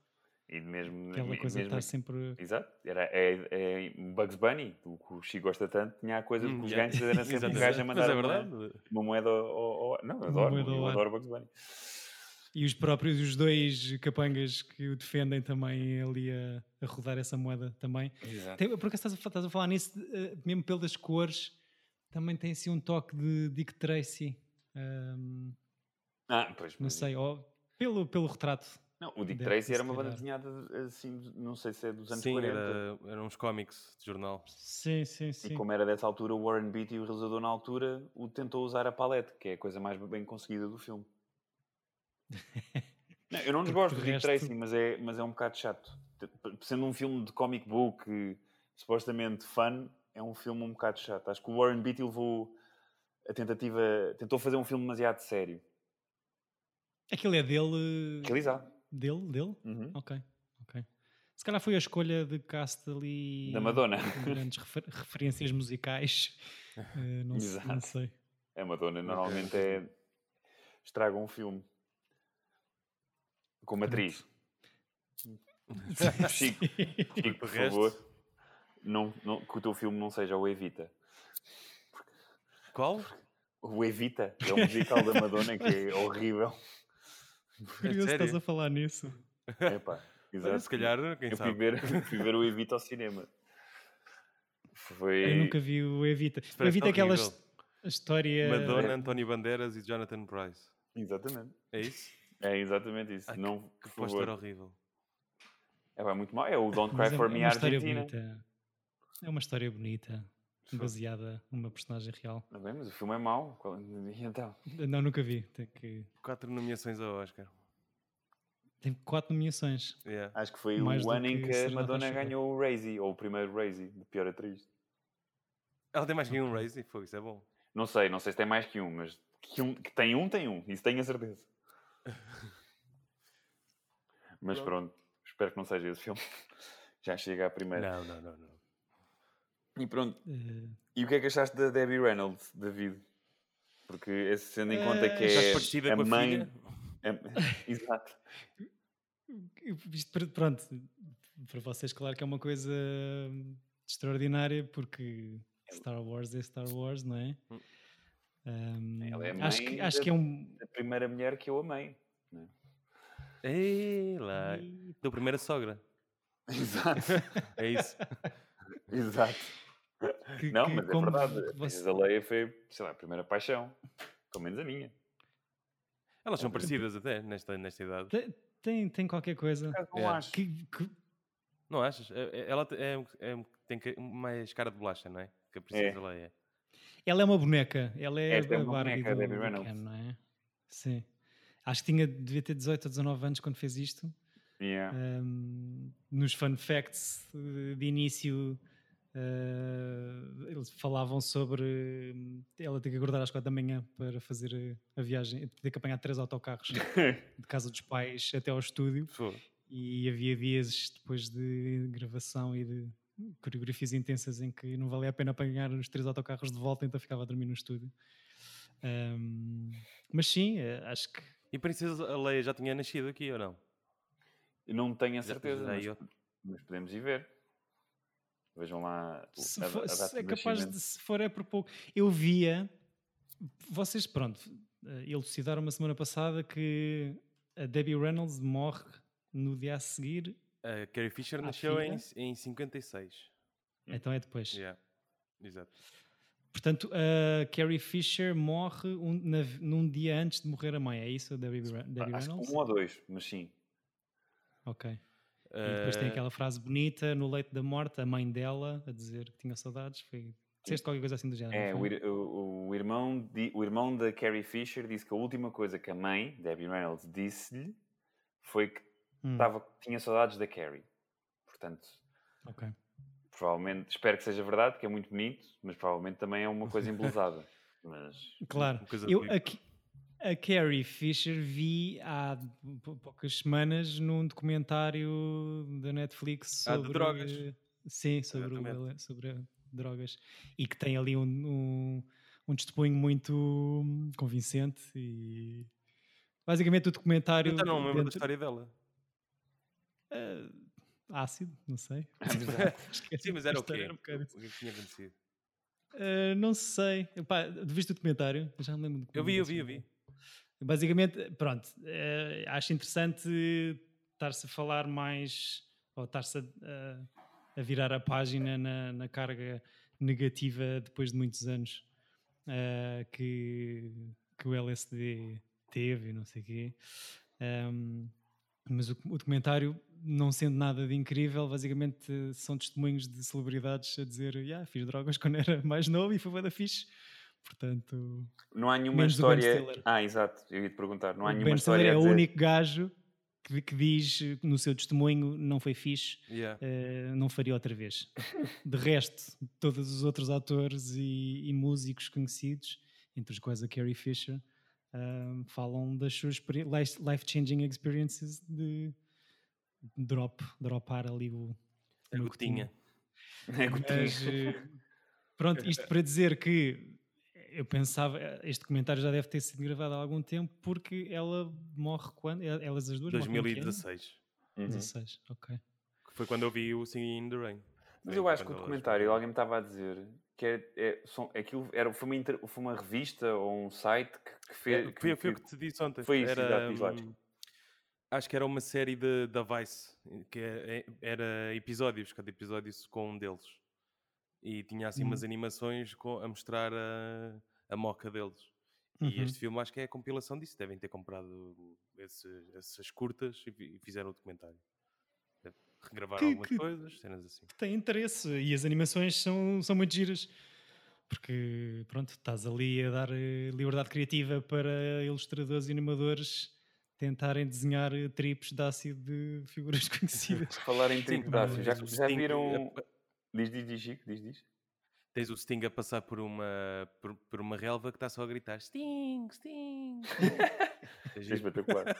Speaker 3: E mesmo...
Speaker 1: Aquela
Speaker 3: me-
Speaker 1: coisa de
Speaker 3: mesmo
Speaker 1: estar sempre.
Speaker 3: Exato. Era, é, é Bugs Bunny, o que o Chico gosta tanto, tinha a coisa de que os gangsters eram sempre um gajo a
Speaker 2: Mas
Speaker 3: mandar
Speaker 2: é
Speaker 3: uma,
Speaker 2: verdade.
Speaker 3: uma moeda ao, ao- Não, eu adoro,
Speaker 1: moeda ao
Speaker 3: eu adoro Bugs Bunny.
Speaker 1: E os próprios, os dois capangas que o defendem também ali a, a rodar essa moeda também.
Speaker 3: Exato.
Speaker 1: Tem, por acaso estás a, estás a falar nisso, eh, mesmo pelas cores, também tem assim um toque de Dick Tracy. ahm,
Speaker 3: Ah, pois.
Speaker 1: não
Speaker 3: mas-
Speaker 1: sei, ó, pelo, pelo retrato.
Speaker 3: Não, o Dick
Speaker 1: Deve
Speaker 3: Tracy era uma banda desenhada assim, não sei se é dos anos
Speaker 2: Sim,
Speaker 3: 40.
Speaker 2: era, eram uns cómics de jornal.
Speaker 1: Sim, sim,
Speaker 3: E
Speaker 1: sim.
Speaker 3: como era dessa altura, o Warren Beatty, o realizador na altura, o tentou usar a palete, que é a coisa mais bem conseguida do filme. Não, eu não desgosto
Speaker 1: de
Speaker 3: do Dick
Speaker 1: resto-
Speaker 3: Tracy, mas é, mas é um bocado chato. Sendo um filme de comic book, supostamente fun, é um filme um bocado chato. Acho que o Warren Beatty levou a tentativa, tentou fazer um filme demasiado sério.
Speaker 1: Aquilo é dele.
Speaker 3: Realizado.
Speaker 1: dele? dele?
Speaker 3: Uhum.
Speaker 1: Ok, ok. Se calhar foi a escolha de cast ali.
Speaker 3: Da Madonna.
Speaker 1: grandes refer- referências musicais. Eh, não, se- não
Speaker 3: Exato.
Speaker 1: sei.
Speaker 3: A Madonna normalmente é. estraga um filme. Como atriz. Chico, Chico, por favor, não, não, que o teu filme não seja o Evita.
Speaker 2: Qual?
Speaker 3: O Evita é o musical da Madonna que é horrível.
Speaker 1: Curioso
Speaker 2: sério?
Speaker 1: estás a falar nisso.
Speaker 3: Epá,
Speaker 2: Olha,
Speaker 3: exato.
Speaker 2: se calhar, quem
Speaker 3: Eu fui
Speaker 2: sabe.
Speaker 3: ver, fui ver o Evita ao cinema. Foi.
Speaker 1: Eu nunca vi o Evita. O Evita é aquela história.
Speaker 2: Madonna, António Bandeiras e Jonathan Price.
Speaker 3: Exatamente.
Speaker 2: É isso?
Speaker 3: É exatamente isso.
Speaker 2: Ai,
Speaker 3: não,
Speaker 2: Que
Speaker 3: por
Speaker 2: póster horrível.
Speaker 3: É pá, muito mal. É o Don't Cry
Speaker 1: é,
Speaker 3: for
Speaker 1: é
Speaker 3: Me
Speaker 1: uma história
Speaker 3: Argentina.
Speaker 1: bonita. É uma história bonita, baseada numa personagem real.
Speaker 3: Tá bem, mas o filme é mau. E então?
Speaker 1: Não, nunca vi. Tem, que...
Speaker 2: Quatro nomeações ao Oscar.
Speaker 1: Tem quatro nomeações.
Speaker 2: Yeah.
Speaker 3: Acho que foi
Speaker 1: Mais
Speaker 3: o ano em
Speaker 1: que
Speaker 3: que a Madonna ganhou o Razy, ou o primeiro Razy, de pior atriz.
Speaker 2: Ela tem mais que um Raise e foi, isso é bom.
Speaker 3: Não sei, não sei se tem mais que um, mas que, um, que tem um, tem um. Isso tenho a certeza. Mas
Speaker 2: Pronto.
Speaker 3: pronto, espero que não seja esse filme. Já chega à primeira.
Speaker 2: Não, não, não, não.
Speaker 3: E pronto,
Speaker 1: Eh,
Speaker 3: e o que é que achaste da Debbie Reynolds, David? Porque esse, tendo em conta que
Speaker 2: Estás
Speaker 3: é a
Speaker 2: com a
Speaker 3: mãe...
Speaker 2: filha?
Speaker 3: é- Exato.
Speaker 1: Isto, pr- pronto, para vocês, claro que é uma coisa extraordinária, porque Star Wars é Star Wars, não é? Ahm,
Speaker 3: Ela é a
Speaker 1: acho
Speaker 3: mãe
Speaker 1: que, acho
Speaker 3: da-
Speaker 1: que é um.
Speaker 3: A primeira mulher que eu amei.
Speaker 2: Ei lá. Tua primeira sogra.
Speaker 3: Exato.
Speaker 2: É isso.
Speaker 3: Exato.
Speaker 1: que-
Speaker 3: Não,
Speaker 1: que
Speaker 3: mas é verdade. A
Speaker 1: você-
Speaker 3: Princesa Leia foi, sei lá, a primeira paixão. Pelo menos a minha.
Speaker 2: Elas são parecidas até, nesta, nesta idade.
Speaker 1: Tem, tem, tem qualquer coisa.
Speaker 3: Não
Speaker 2: É.
Speaker 3: acho.
Speaker 1: Que, que-
Speaker 2: Não achas? É- é- Ela é, é- tem mais cara de bolacha, não é? Que a Princesa Leia.
Speaker 1: Ela é uma boneca. Ela é,
Speaker 3: Esta é
Speaker 1: a
Speaker 3: uma
Speaker 1: Barbie
Speaker 3: boneca,
Speaker 1: do,
Speaker 3: Debbie
Speaker 1: do
Speaker 3: Reynolds.
Speaker 1: Ken, não é? Sim. Acho que tinha, devia ter 18 ou 19 anos quando fez isto.
Speaker 3: Yeah.
Speaker 1: Um, nos fun facts de início eh, eles falavam sobre hum, ela ter que acordar às quatro da manhã para fazer a, a viagem, ter que apanhar três autocarros de casa dos pais até ao estúdio
Speaker 2: Pô,
Speaker 1: e havia dias depois de gravação e de coreografias intensas em que não valia a pena apanhar os três autocarros de volta, então ficava a dormir no estúdio. Um, mas sim, eh, acho que
Speaker 2: E a Princesa Leia já tinha nascido aqui ou não?
Speaker 3: Eu não tenho a certeza, mas,
Speaker 2: eu-
Speaker 3: mas podemos ir ver. Vejam lá
Speaker 1: se,
Speaker 3: a,
Speaker 1: for-
Speaker 3: a
Speaker 1: se
Speaker 3: data
Speaker 1: é capaz de se for é por pouco. Eu via, vocês, pronto, eh, elucidaram uma semana passada que a Debbie Reynolds morre no dia a seguir,
Speaker 2: A Carrie Fisher
Speaker 1: À
Speaker 2: nasceu em,
Speaker 1: filha?
Speaker 2: em 56.
Speaker 3: Hum.
Speaker 1: então é depois.
Speaker 2: Yeah. Exato.
Speaker 1: Portanto, a Carrie Fisher morre um- na- num dia antes de morrer a mãe, é isso, Debbie, Debbie
Speaker 3: Acho
Speaker 1: Reynolds?
Speaker 3: que um ou dois, mas sim.
Speaker 1: Ok. E depois tem
Speaker 2: Eh,
Speaker 1: aquela frase bonita no leito da morte, a mãe dela a dizer que tinha saudades. Foi... Disseste qualquer coisa assim do género.
Speaker 3: É, o, o- o irmão di- o irmão da Carrie Fisher disse que a última coisa que a mãe, Debbie Reynolds, disse-lhe foi que
Speaker 1: Hum,
Speaker 3: tava, tinha saudades da Carrie. Portanto,
Speaker 1: ok.
Speaker 3: provavelmente, espero que seja verdade, porque é muito bonito, mas provavelmente também é uma coisa embelezada. Mas
Speaker 1: Claro.
Speaker 2: uma coisa
Speaker 1: Eu,
Speaker 2: de-
Speaker 1: a, Ki- a Carrie Fisher vi há pou- poucas semanas num documentário da Netflix
Speaker 2: Ah, de
Speaker 1: sobre
Speaker 2: drogas.
Speaker 1: Sim, sobre, o- sobre drogas. E que tem ali um, um, um testemunho muito convincente e basicamente o documentário.
Speaker 2: Então não me lembro da
Speaker 1: dentro-
Speaker 2: história dela.
Speaker 1: Ah, ácido, não sei. Que
Speaker 2: Sim, mas era o quê?
Speaker 1: um
Speaker 2: O que tinha acontecido?
Speaker 1: Uh, não sei. Epá, viste o documentário? Eu já me lembro do
Speaker 2: Eu vi, eu vi, eu vi.
Speaker 1: Basicamente, pronto, eh, acho interessante estar-se a falar mais, ou estar-se a, a- virar a página na, na carga negativa depois de muitos anos eh, que, que o LSD teve e não sei o quê. Um, mas o, o documentário, não sendo nada de incrível, basicamente são testemunhos de celebridades a dizer yeah, fiz drogas quando era mais novo e foi bué da fixe. Portanto,
Speaker 3: não há nenhuma história.
Speaker 1: Stiller.
Speaker 3: Ah, exato, eu ia te perguntar. Não há
Speaker 1: o
Speaker 3: nenhuma
Speaker 1: Ben Stiller
Speaker 3: história.
Speaker 1: é
Speaker 3: a
Speaker 1: o
Speaker 3: dizer-
Speaker 1: único gajo que, que diz no seu testemunho não foi fixe,
Speaker 2: Yeah.
Speaker 1: eh, não faria outra vez. De resto, todos os outros atores e, e músicos conhecidos, entre os quais a Carrie Fisher, uh, falam das suas life-changing experiences de drop, dropar ali o.
Speaker 2: A gotinha.
Speaker 3: É
Speaker 1: Mas, uh, pronto, isto para dizer que eu pensava, este documentário já deve ter sido gravado há algum tempo, porque ela morre quando? Elas as duas
Speaker 2: 2016.
Speaker 1: Uhum. 16, ok.
Speaker 2: Que foi quando eu vi o Singing in the Rain.
Speaker 3: Mas eu acho que o documentário, alguém me estava a dizer que é, é, são, aquilo era, foi, uma inter, foi uma revista ou um site que, que fez.
Speaker 2: É, foi, foi o que te disse ontem.
Speaker 3: Foi isso,
Speaker 2: era,
Speaker 3: exato,
Speaker 2: hum, Acho que era uma série de, da Vice, que é, é, era episódios, cada episódio com um deles. E tinha assim umas animações com, a mostrar a, a moca deles. Uhum. E este filme acho que é a compilação disso. Devem ter comprado esse, essas curtas e, e fizeram o documentário regravar que, algumas que, coisas, cenas assim.
Speaker 1: Que tem interesse e as animações são, são muito giras. Porque, pronto, estás ali a dar eh, liberdade criativa para ilustradores e animadores tentarem desenhar tripos de ácido de figuras conhecidas.
Speaker 3: Falar em tripos de ácido, já, já viram... Diz, diz, diz, Chico, diz, diz.
Speaker 2: Tens o Sting a passar por uma, por, por uma relva que está só a gritar Sting, Sting.
Speaker 3: é espetacular.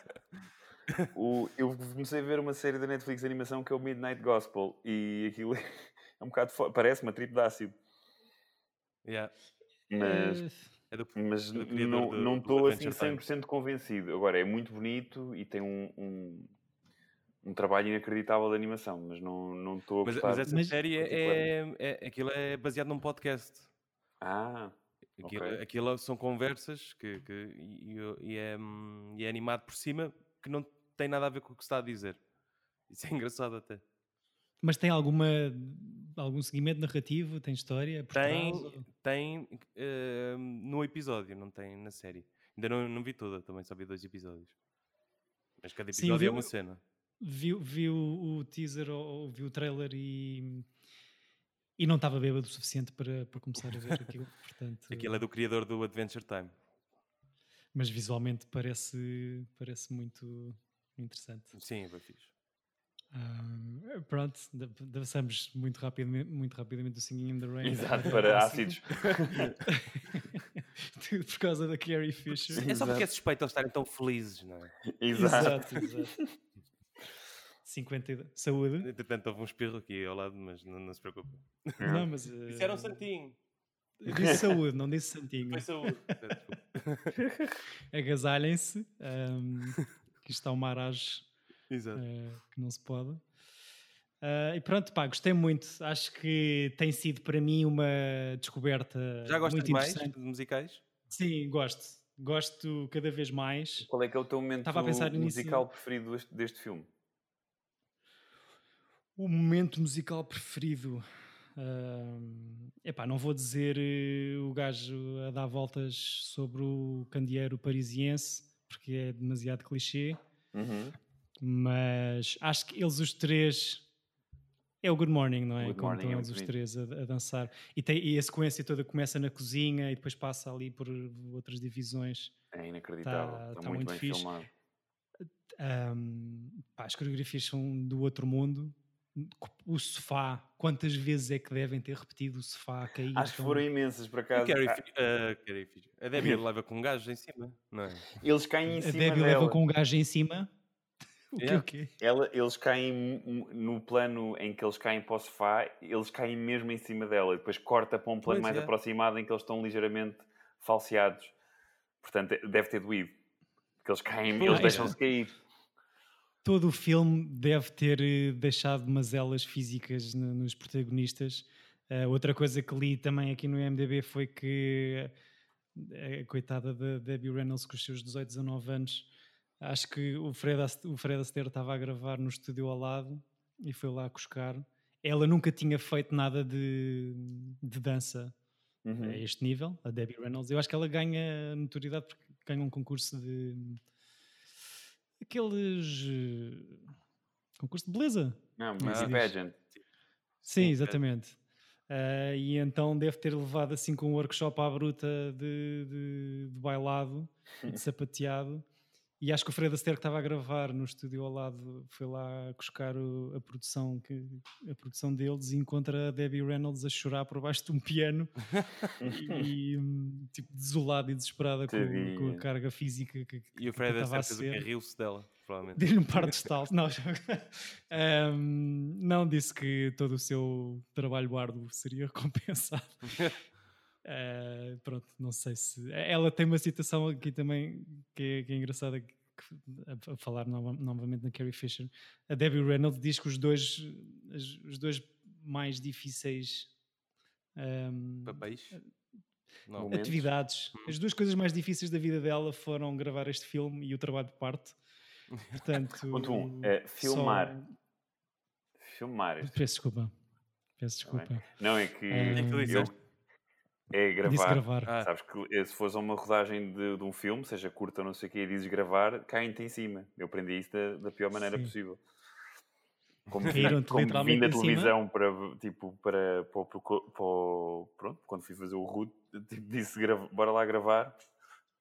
Speaker 3: o, eu comecei a ver uma série da Netflix de animação que é o Midnight Gospel e aquilo é um bocado parece uma trip de ácido.
Speaker 2: Yeah.
Speaker 3: Mas, é do, mas não, do, não estou assim 100% Time. convencido. Agora, é muito bonito e tem um, um, um, trabalho inacreditável de animação, mas não estou a
Speaker 2: mas. Mas essa mas, série é, é, é, aquilo é baseado num podcast.
Speaker 3: Ah,
Speaker 2: Aquilo,
Speaker 3: okay.
Speaker 2: aquilo são conversas que, que e, e, é, e é animado por cima que não tem nada a ver com o que se está a dizer. Isso é engraçado até.
Speaker 1: Mas tem alguma algum seguimento narrativo? Tem história?
Speaker 2: tem, trás, tem uh, no episódio, não tem na série. Ainda não, não vi toda, também só vi dois episódios. Mas cada episódio Sim, é uma cena.
Speaker 1: Vi, vi o, o teaser ou vi o trailer e, e não estava bêbado o suficiente para, para começar a ver aquilo. Portanto,
Speaker 2: aquilo é do criador do Adventure Time.
Speaker 1: Mas visualmente parece, parece muito interessante.
Speaker 2: Sim, é bem fixe.
Speaker 1: Pronto, avançamos muito rapidamente, muito rapidamente do Singing in the Rain.
Speaker 3: Exato, para ácidos.
Speaker 1: Tudo por causa da Carrie Fisher.
Speaker 2: É só porque é suspeito eles estarem tão felizes, não é?
Speaker 3: Exato.
Speaker 1: exato, exato. 50 Saúde.
Speaker 2: Entretanto, houve um espirro aqui ao lado, mas não, não se preocupe.
Speaker 1: Não, mas. Uh...
Speaker 2: Disseram Santinho.
Speaker 1: Disse saúde, não disse Santinho.
Speaker 2: Foi saúde.
Speaker 1: Agasalhem-se. Um, que está uma aragem uh, que não se pode. Uh, e pronto, pá, gostei muito. Acho que tem sido para mim uma descoberta.
Speaker 2: Já gostas
Speaker 1: muito
Speaker 2: mais de musicais?
Speaker 1: Sim, gosto. Gosto cada vez mais.
Speaker 3: Qual é que é o teu momento musical nisso. preferido deste, deste filme?
Speaker 1: O momento musical preferido. Uh, epá, não vou dizer uh, o gajo a dar voltas sobre o candeeiro parisiense, porque é demasiado clichê.
Speaker 3: Uhum.
Speaker 1: Mas acho que eles os três. É o Good Morning, não é?
Speaker 3: Good
Speaker 1: Como
Speaker 3: morning,
Speaker 1: estão
Speaker 3: é
Speaker 1: eles os três a, a, dançar. E, tem, e a sequência toda começa na cozinha e depois passa ali por outras divisões.
Speaker 3: É inacreditável. Está, está, está muito, muito, bem fixe. filmado.
Speaker 1: Um, pá, as coreografias são do outro mundo o sofá, quantas vezes é que devem ter repetido o sofá a cair?
Speaker 3: Acho que foram imensas, por acaso.
Speaker 2: Carrie, uh, a Debbie leva com um gajo em cima, não é?
Speaker 3: Eles caem em
Speaker 1: a
Speaker 3: cima
Speaker 1: Debbie
Speaker 3: dela.
Speaker 1: leva com um gajo em cima? O que, o quê?
Speaker 3: Ela, eles caem no plano em que eles caem para o sofá, eles caem mesmo em cima dela e depois corta para um plano pois mais é. aproximado em que eles estão ligeiramente falseados. Portanto, deve ter doído. Porque eles caem, eles deixam-se cair
Speaker 1: todo o filme deve ter eh, deixado umas elas físicas nos protagonistas. Uh, outra coisa que li também aqui no MDB foi que eh, a coitada da Debbie Reynolds com os seus 18, 19 anos, acho que o Fred, o Fred Astaire estava a gravar no estúdio ao lado e foi lá buscar. Ela nunca tinha feito nada de, de dança uhum. a este nível, a Debbie Reynolds. Eu acho que ela ganha notoriedade porque ganha um concurso de aqueles uh, concurso de beleza.
Speaker 3: Não, beauty pageant.
Speaker 1: Sim, exatamente. Uh, e então deve ter levado assim com um workshop à bruta de, de, de bailado, de sapateado, E acho que o Fred Astaire que estava a gravar no estúdio ao lado foi lá buscar o- a produção que a produção deles e encontra a Debbie Reynolds a chorar por baixo de um piano e hum, tipo desolada e desesperada com, com a carga física que, que
Speaker 2: E o Fred
Speaker 1: estava a
Speaker 2: Astaire fez o que riu-se dela, provavelmente.
Speaker 1: Dei-lhe um par de estalos. Não, Ahm, não disse que todo o seu trabalho árduo seria recompensado. Ah, pronto, não sei se. Ela tem uma citação aqui também que é, que é engraçada, que- a, a falar nova- novamente na Carrie Fisher. A Debbie Reynolds diz que os dois, as- os dois mais difíceis. ahm,
Speaker 2: Papéis? Não.
Speaker 1: Atividades.
Speaker 2: Hum.
Speaker 1: As duas coisas mais difíceis da vida dela foram gravar este filme e o trabalho de parto. Portanto,
Speaker 3: Ponto um, é filmar.
Speaker 1: só-
Speaker 3: Filmar.
Speaker 1: Peço desculpa. Peço
Speaker 3: Tá
Speaker 1: desculpa.
Speaker 3: Não, é que.
Speaker 1: É que tu
Speaker 3: eu-
Speaker 2: disseste?
Speaker 3: É gravar.
Speaker 1: gravar.
Speaker 2: Ah,
Speaker 3: Sabes que se fosse uma rodagem de, de um filme, seja curta ou não sei o quê, e dizes gravar, caem-te em cima. Eu aprendi isso da, da pior maneira
Speaker 1: Sim.
Speaker 3: possível. Como, como vim da
Speaker 1: cima?
Speaker 3: televisão para, tipo, para, para, para, para Pronto, quando fui fazer o root, tipo, disse grava- bora lá gravar.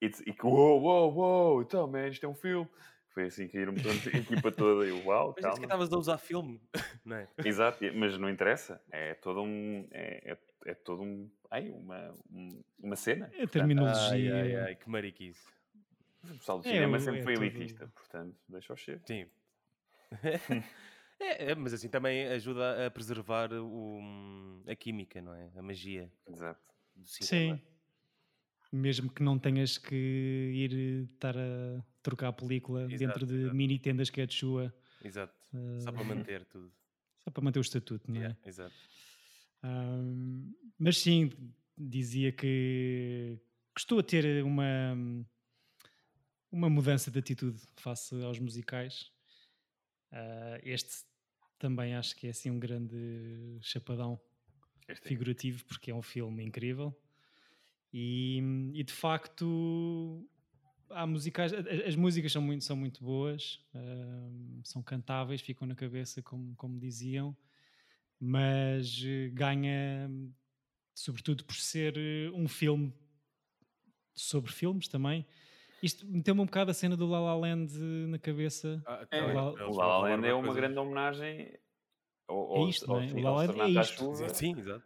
Speaker 3: E, e que, uou, uou, uou, então, man, isto é um filme. Foi assim que caíram-me toda a equipa toda. Eu, uau,
Speaker 2: mas disse que
Speaker 3: calma.
Speaker 2: estavas a usar filme, não é?
Speaker 3: Exato, mas não interessa. É todo um. É, é, é todo um. Ai, uma, um- uma cena.
Speaker 1: A terminologia.
Speaker 2: Ai, ai, ai, que mariquice.
Speaker 3: O pessoal do
Speaker 1: É,
Speaker 3: cinema
Speaker 1: o-
Speaker 3: sempre
Speaker 1: é
Speaker 3: foi
Speaker 1: tudo-
Speaker 3: elitista, portanto, deixa-o ser.
Speaker 2: Sim. É, é, mas assim também ajuda a preservar o, a química, não é? A magia
Speaker 3: Exato.
Speaker 1: Sim. Mesmo que não tenhas que ir eh, estar a trocar a película
Speaker 2: Exato,
Speaker 1: dentro de
Speaker 2: exato.
Speaker 1: mini tendas que é de chua,
Speaker 2: Exato. Só
Speaker 1: eh,
Speaker 2: para manter tudo.
Speaker 1: só para manter o estatuto, não é?
Speaker 2: Yeah, exato.
Speaker 1: Ahm, mas sim, dizia que custou a ter uma, uma mudança de atitude face aos musicais. Ah, este também acho que é assim um grande chapadão
Speaker 3: Este é-
Speaker 1: figurativo, porque é um filme incrível. E, e de facto, há musicais, as músicas são muito, são muito boas, ahm, são cantáveis, ficam na cabeça, como, como diziam, mas eh, ganha, sobretudo por ser eh, um filme sobre filmes também. Isto meteu-me um bocado a cena do La La Land eh, na cabeça.
Speaker 2: Ah,
Speaker 3: É,
Speaker 1: O La-
Speaker 3: o La La Land é
Speaker 2: uma coisa-
Speaker 3: grande homenagem ao,
Speaker 1: É
Speaker 3: aos-
Speaker 1: isto, não é?
Speaker 3: aos-
Speaker 1: O La La Land é isto.
Speaker 3: Chuva
Speaker 2: Sim, exato.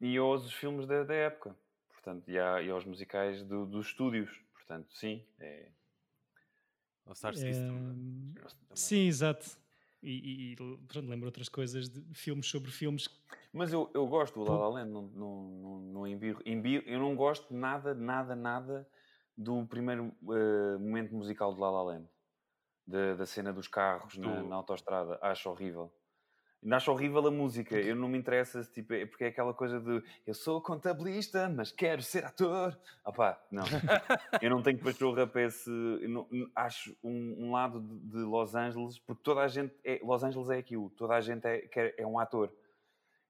Speaker 3: e aos filmes da, da época. Portanto, e, há- e aos musicais do- dos estúdios. Portanto, sim. É,
Speaker 2: O Star
Speaker 1: É,
Speaker 2: System.
Speaker 1: sim, exato. E, e, e pronto, lembro outras coisas de filmes sobre filmes.
Speaker 3: Mas eu, eu gosto do La La Land, não, não, não, não embirro. Embirro- Eu não gosto nada, nada, nada do primeiro eh, momento musical de La La Land. Da, da cena dos carros na,
Speaker 2: Do-
Speaker 3: na autostrada. Acho horrível. Acho horrível a música. Eu não me interessa, se, tipo, é porque é aquela coisa de eu sou contabilista, mas quero ser ator. Opá, não. eu não tenho pachorra para esse. não- não- acho um, um lado de, de Los Angeles, porque toda a gente. É, Los Angeles é aquilo. Toda a gente é, quer- é um ator.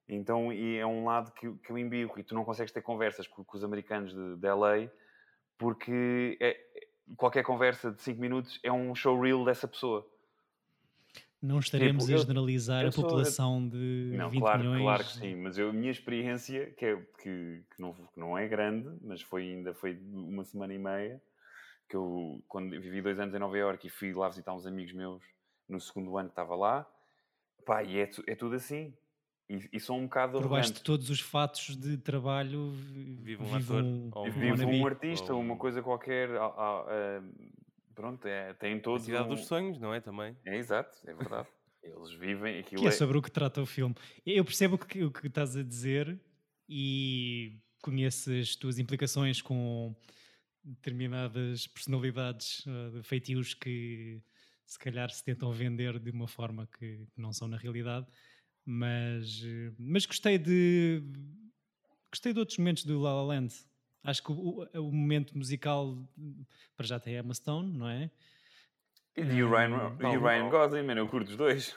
Speaker 3: Então, e é um lado que, que eu embirro e tu não consegues ter conversas com, com os americanos de, de LA porque é- qualquer conversa de 5 minutos é um showreel dessa pessoa.
Speaker 1: Não estaremos
Speaker 3: Tipo, eu-
Speaker 1: a generalizar a
Speaker 3: sou-
Speaker 1: população de
Speaker 3: Não,
Speaker 1: 20
Speaker 3: claro,
Speaker 1: milhões.
Speaker 3: claro que sim, mas eu, a minha experiência, que, é, que, que, não, que não é grande, mas foi ainda foi uma semana e meia, que eu quando vivi dois anos em Nova Iorque e fui lá visitar uns amigos meus no segundo ano que estava lá, pá, e é, é tudo assim. E, e sou um bocado
Speaker 1: Por baixo de todos os fatos de trabalho vi-
Speaker 2: Vive um
Speaker 1: vive
Speaker 2: ator,
Speaker 1: um,
Speaker 2: ou
Speaker 1: um
Speaker 2: um
Speaker 3: Vive um artista,
Speaker 2: ou
Speaker 3: uma
Speaker 2: um-
Speaker 3: coisa qualquer. ah, ah, ah, pronto, é, tem
Speaker 2: A
Speaker 3: todos.
Speaker 2: cidade
Speaker 3: um-
Speaker 2: dos sonhos, não é? Também.
Speaker 3: É exato, é verdade. Eles vivem aquilo.
Speaker 1: que é
Speaker 3: é-
Speaker 1: sobre o que trata o filme. Eu percebo o que, o que estás a dizer e conheço as tuas implicações com determinadas personalidades, uh, de feitios que se calhar se tentam vender de uma forma que, que não são na realidade, mas, eh, mas gostei de gostei de outros momentos do La La Land. Acho que o, o- o momento musical para já tem Emma Stone, não é?
Speaker 3: E o Ryan,
Speaker 1: Hum,
Speaker 3: e o Ryan Gosling, mano, eu curto os dois.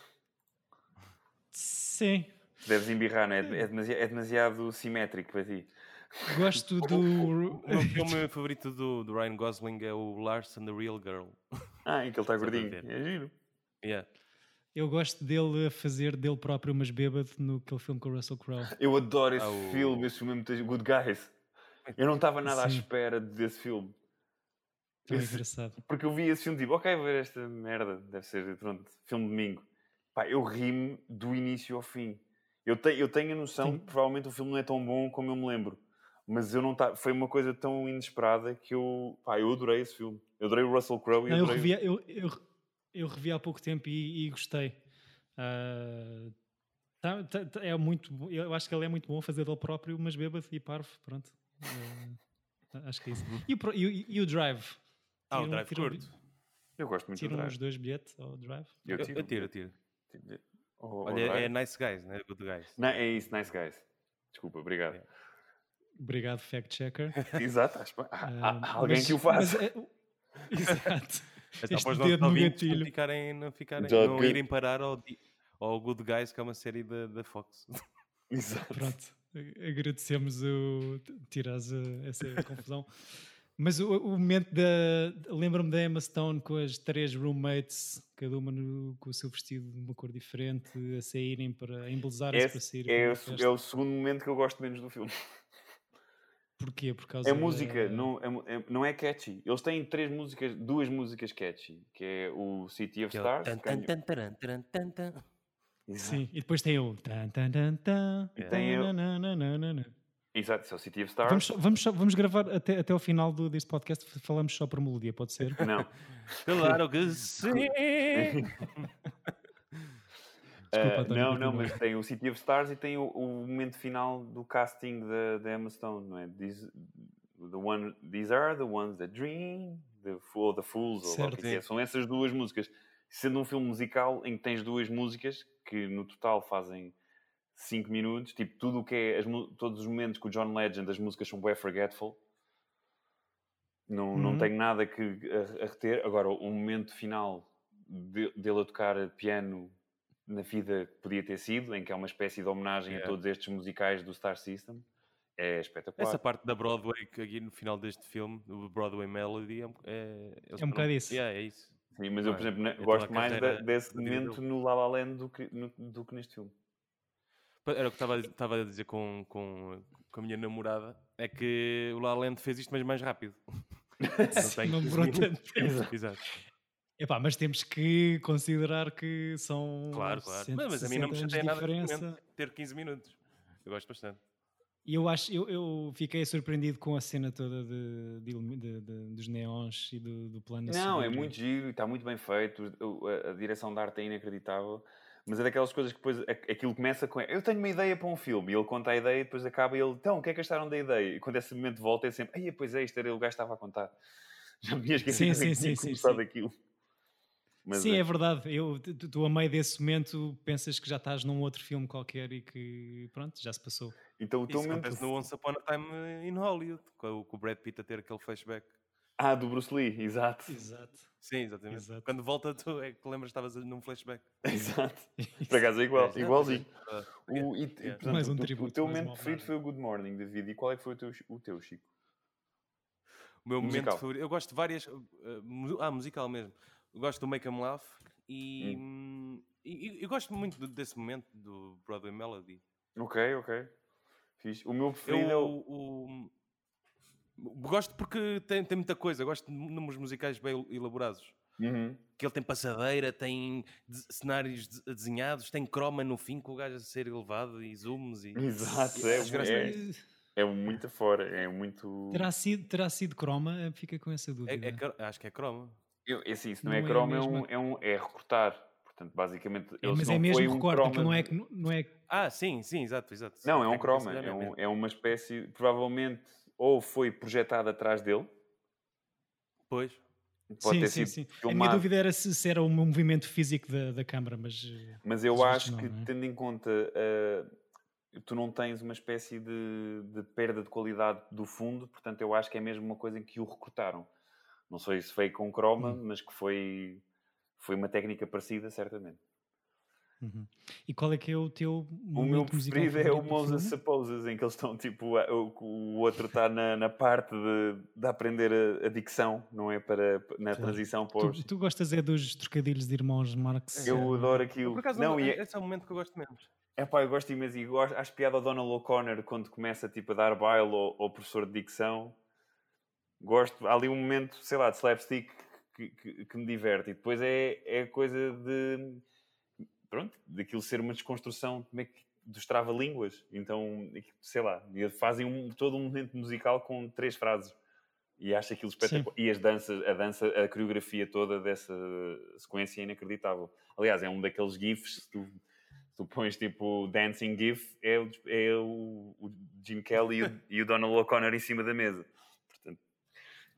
Speaker 1: Sim,
Speaker 3: Deves embirrar, não é? É demasiado, é demasiado simétrico para ti.
Speaker 1: gosto do
Speaker 2: O meu filme favorito do, do Ryan Gosling é o Lars and the Real Girl.
Speaker 3: Ah, em que ele está gordinho. É giro.
Speaker 2: Yeah.
Speaker 1: Eu gosto dele a fazer dele próprio, mas bêbado, no aquele filme com o Russell Crowe.
Speaker 3: Eu adoro esse
Speaker 2: Ah, o-
Speaker 3: filme, esse filme é muito Good Guys. Eu não estava nada à
Speaker 1: Sim.
Speaker 3: espera desse filme.
Speaker 1: Tão
Speaker 3: Esse-
Speaker 1: engraçado.
Speaker 3: Porque eu vi esse filme, tipo, ok, vou ver esta merda, deve ser, pronto, filme de domingo. Pá, eu ri-me do início ao fim. Eu, te, eu tenho a noção
Speaker 1: Sim.
Speaker 3: que provavelmente o filme não é tão bom como eu me lembro. Mas eu não tá, foi uma coisa tão inesperada que eu, pá, eu adorei esse filme. Eu adorei o Russell Crowe
Speaker 1: eu,
Speaker 3: adorei...
Speaker 1: revi, eu, eu, eu revi há pouco tempo e, e gostei. Ah, tá- tá- é muito. Eu acho que ele é muito bom fazer dele próprio, mas bêbado e parvo. Pronto. Ah, acho que é isso. E, o e e o Drive?
Speaker 2: Ah, o
Speaker 1: Tiram-
Speaker 2: Drive
Speaker 1: tiram-
Speaker 2: curto.
Speaker 3: Eu gosto muito do
Speaker 1: Tiram
Speaker 3: Drive.
Speaker 1: os dois bilhetes ao Drive?
Speaker 3: Eu
Speaker 2: Eu,
Speaker 3: tiro.
Speaker 2: eu tiro, eu tiro. Olha, é. Nice Guys, né? Good Guys.
Speaker 3: Não, é isso, Nice Guys. Desculpa, obrigado.
Speaker 2: Yeah.
Speaker 1: Obrigado, fact checker.
Speaker 3: Exato, acho que há, há- há alguém
Speaker 1: mas-
Speaker 3: que o
Speaker 1: mas é- Exato.
Speaker 2: É só
Speaker 1: Este
Speaker 2: nossos
Speaker 1: dedo no
Speaker 2: não ficarem, não, ficarem, não irem parar ao, ao Good Guys, que é uma série da, da Fox.
Speaker 3: Exato.
Speaker 1: Pronto, agradecemos o tirares a- essa confusão. Mas o, o momento da. Lembro-me da Emma Stone com as três roommates, cada uma no- com o seu vestido de uma cor diferente, a saírem para a embelezarem-se para sair.
Speaker 3: é, é o segundo momento que eu gosto menos do filme.
Speaker 1: Porquê? Por causa
Speaker 3: É música,
Speaker 1: da-
Speaker 3: não é, é- não é catchy. Eles têm três músicas, duas músicas catchy, que é o City of
Speaker 2: é
Speaker 3: Stars.
Speaker 2: tan, taran, tan, tan.
Speaker 3: Exato.
Speaker 1: Sim, e depois tem o. Tan, tan, tan, tan,
Speaker 3: E tem o-. Exato, isso é o City of Stars.
Speaker 1: Vamos, só- vamos, só- vamos gravar até, até ao final do, deste podcast, falamos só por melodia, pode ser?
Speaker 3: Não.
Speaker 2: Claro que sim!
Speaker 1: Desculpa,
Speaker 3: Ah,
Speaker 1: António,
Speaker 3: não, não, mas tem o City of Stars e tem o, o momento final do casting da, Emma Stone, não é? These, the one, these are the ones that dream, the, fool, the fools, ou lá o
Speaker 1: Certo.
Speaker 3: que é. São essas duas músicas. Sendo um filme musical em que tens duas músicas que no total fazem 5 minutos, tipo tudo o que é, as todos os momentos que o John Legend, as músicas são bem forgetful. Não, não
Speaker 1: Uhum.
Speaker 3: tenho nada que a, a reter. Agora, o momento final de- dele a tocar piano na vida que podia ter sido, em que é uma espécie de homenagem
Speaker 2: Yeah.
Speaker 3: a todos estes musicais do Star System, é espetacular.
Speaker 2: Essa parte da Broadway, que aqui no final deste filme, o Broadway Melody, é, um- é,
Speaker 1: É um bocado isso.
Speaker 2: Yeah, é isso.
Speaker 3: Sim, mas eu, por exemplo, ne-
Speaker 2: É toda
Speaker 3: gosto mais da- desse momento no La La Land do que, no- do que neste filme.
Speaker 2: Era o que estava a- estava a dizer com, com, com a minha namorada, é que o La La Land fez isto, mas mais rápido.
Speaker 1: não
Speaker 2: 15
Speaker 1: demorou tanto tempo.
Speaker 2: Exato.
Speaker 1: Epá, mas temos que considerar que são.
Speaker 2: Claro, claro. Mas, mas a mim não me
Speaker 1: 160 anos
Speaker 2: chateia
Speaker 1: de
Speaker 2: nada ter 15 minutos. Eu gosto bastante.
Speaker 1: E eu acho, eu, eu fiquei surpreendido com a cena toda de, de de- de- dos neons e do, do plano.
Speaker 3: Não, é muito giro e está muito bem feito. A, a direção de arte é inacreditável. Mas é daquelas coisas que depois aquilo começa com eu tenho uma ideia para um filme e ele conta a ideia e depois acaba e ele então o que é que acharam da ideia? E quando esse momento volta é sempre ai pois é, isto era o gajo que estava a contar. Já me tinha esquecido
Speaker 1: Sim,
Speaker 3: que
Speaker 1: sim, sim, sim,
Speaker 3: começado
Speaker 1: sim.
Speaker 3: aquilo. Mas,
Speaker 1: Sim,
Speaker 3: é-
Speaker 1: é verdade. Eu, tu, tu, a meio desse momento, pensas que já estás num outro filme qualquer e que, pronto, já se passou.
Speaker 3: Então o teu
Speaker 2: Isso
Speaker 3: momento.
Speaker 2: acontece no Once Upon a Time in Hollywood, com o, com o Brad Pitt a ter aquele flashback.
Speaker 3: Ah, do Bruce Lee, exato.
Speaker 1: Exato.
Speaker 2: Sim, exatamente.
Speaker 1: Exato.
Speaker 2: Quando volta, tu é que lembras que estavas num flashback.
Speaker 3: Exato. Por acaso é igual,
Speaker 2: É,
Speaker 3: igualzinho.
Speaker 2: Ah,
Speaker 3: O, e,
Speaker 2: Yeah.
Speaker 3: portanto,
Speaker 1: Mais um
Speaker 3: o, teu-
Speaker 1: tributo,
Speaker 3: o teu momento preferido foi o Good Morning, David. E qual é que foi o teu, o teu Chico?
Speaker 2: O meu
Speaker 3: Musical.
Speaker 2: momento favorito. Eu gosto de várias. uh, mu- ah, musical mesmo. Eu gosto do Make 'em Laugh e, hum, e- e eu gosto muito desse momento do Broadway Melody.
Speaker 3: Ok, ok. Fixe. O meu
Speaker 2: Eu
Speaker 3: preferido é o.
Speaker 2: o- gosto porque tem, tem muita coisa. Gosto de números musicais bem elaborados.
Speaker 3: Uhum.
Speaker 2: Que ele tem passadeira, tem de- cenários de- desenhados, tem croma no fim com o gajo a ser elevado e zooms. E...
Speaker 3: Exato,
Speaker 2: e
Speaker 3: é, é, é muito fora, é muito.
Speaker 1: Terá sido, terá sido croma? Fica com essa
Speaker 2: É-
Speaker 1: dúvida.
Speaker 2: é cro- acho que é croma.
Speaker 3: Eu, é assim, isso não,
Speaker 1: Não
Speaker 3: é
Speaker 1: é a
Speaker 3: croma, é,
Speaker 1: mesma-
Speaker 3: um, é, um, é recortar. Portanto, basicamente.
Speaker 1: É,
Speaker 3: eles
Speaker 1: mas
Speaker 3: não
Speaker 1: é mesmo
Speaker 3: foi um
Speaker 1: recorte,
Speaker 3: croma
Speaker 1: aquilo não é, não, não é
Speaker 2: Ah, sim, sim, exato, exato.
Speaker 3: Não, é um croma.
Speaker 2: calhar,
Speaker 3: É, um- é uma espécie. Provavelmente, ou foi projetado atrás dele.
Speaker 2: Pois.
Speaker 3: Pode
Speaker 1: sim,
Speaker 3: ter
Speaker 1: sim,
Speaker 3: sido
Speaker 1: sim. A minha dúvida era se, se era o movimento físico da, da câmara, mas
Speaker 3: Mas eu acho
Speaker 1: não,
Speaker 3: que,
Speaker 1: não é?
Speaker 3: tendo em conta, uh, tu não tens uma espécie de, de perda de qualidade do fundo, portanto, eu acho que é mesmo uma coisa em que o recortaram. Não sei se foi com croma,
Speaker 1: Hum.
Speaker 3: mas que foi, foi uma técnica parecida, certamente.
Speaker 1: Uhum. E qual é que é o teu
Speaker 3: O meu preferido é o Moses? Supposes, em que eles estão tipo, a- o, o outro está na, na parte de, de aprender a, a dicção, não é? Para, na
Speaker 1: Claro.
Speaker 3: transição para os.
Speaker 1: Tu, tu gostas é dos trocadilhos de irmãos Marx?
Speaker 3: Eu
Speaker 1: eh,
Speaker 3: adoro aquilo.
Speaker 2: por acaso,
Speaker 3: não,
Speaker 2: não,
Speaker 3: e é-
Speaker 2: esse é o momento que eu gosto menos.
Speaker 3: É pá, eu gosto imenso e gosto, acho piada ao Donald O'Connor quando começa tipo, a dar baile ao, ao professor de dicção. Gosto, há ali um momento, sei lá, de slapstick que, que, que me diverte. E depois é, é a coisa de, pronto, daquilo ser uma desconstrução como é que, dos trava-línguas. Então, sei lá, fazem um, todo um momento musical com três frases. E acho aquilo espetacular. E as danças, a dança, a coreografia toda dessa sequência é inacreditável. Aliás, é um daqueles GIFs, se tu, se tu pões tipo Dancing GIF, é o, é o, o Jim Kelly e o, e o Donald O'Connor em cima da mesa.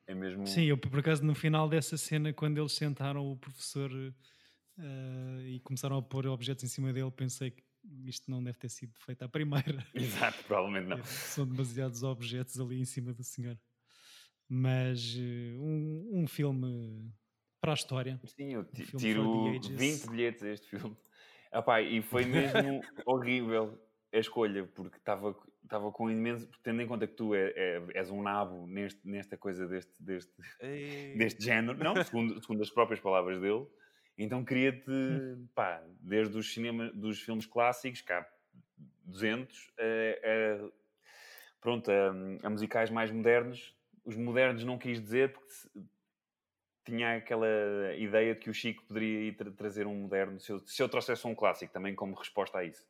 Speaker 3: É mesmo.
Speaker 1: Sim, eu por acaso no final dessa cena, quando eles sentaram o professor uh, e começaram a pôr objetos em cima dele, pensei que isto não deve ter sido feito à primeira.
Speaker 3: Exato, provavelmente não.
Speaker 1: São demasiados objetos ali em cima do senhor mas uh, um, um filme para a história.
Speaker 3: Sim, eu um tiro 20 bilhetes a este filme. Epá, e foi mesmo horrível a escolha, porque estava estava com imenso, tendo em conta que tu é, é, és um nabo neste, nesta coisa deste, deste, deste género, não, segundo, segundo as próprias palavras dele, então queria-te, pá, desde os cinema, dos filmes clássicos, cá 200, a, a, pronto, a, a musicais mais modernos, os modernos não quis dizer porque tinha aquela ideia de que o Chico poderia ir tra trazer um moderno se eu, se eu trouxesse um clássico também como resposta a isso.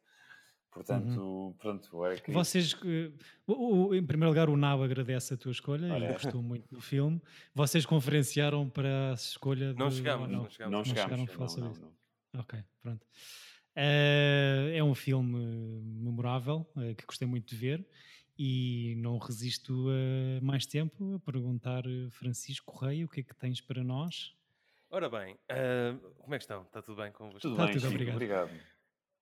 Speaker 3: Portanto, uhum. pronto, é que...
Speaker 1: Vocês, uh, em primeiro lugar, o Nau agradece a tua escolha e gostou muito do filme. Vocês conferenciaram para a escolha
Speaker 2: não de... Chegamos,
Speaker 3: não, não chegamos, não, chegámos. Não chegaram a falar sobre
Speaker 1: isso. Ok, pronto. Uh, é um filme memorável, uh, que gostei muito de ver. E não resisto a mais tempo a perguntar, Francisco Correia, o que é que tens para nós?
Speaker 2: Ora bem, uh, como é que estão? Está tudo bem com vocês?
Speaker 3: Tudo Está bem, tudo, obrigado. obrigado.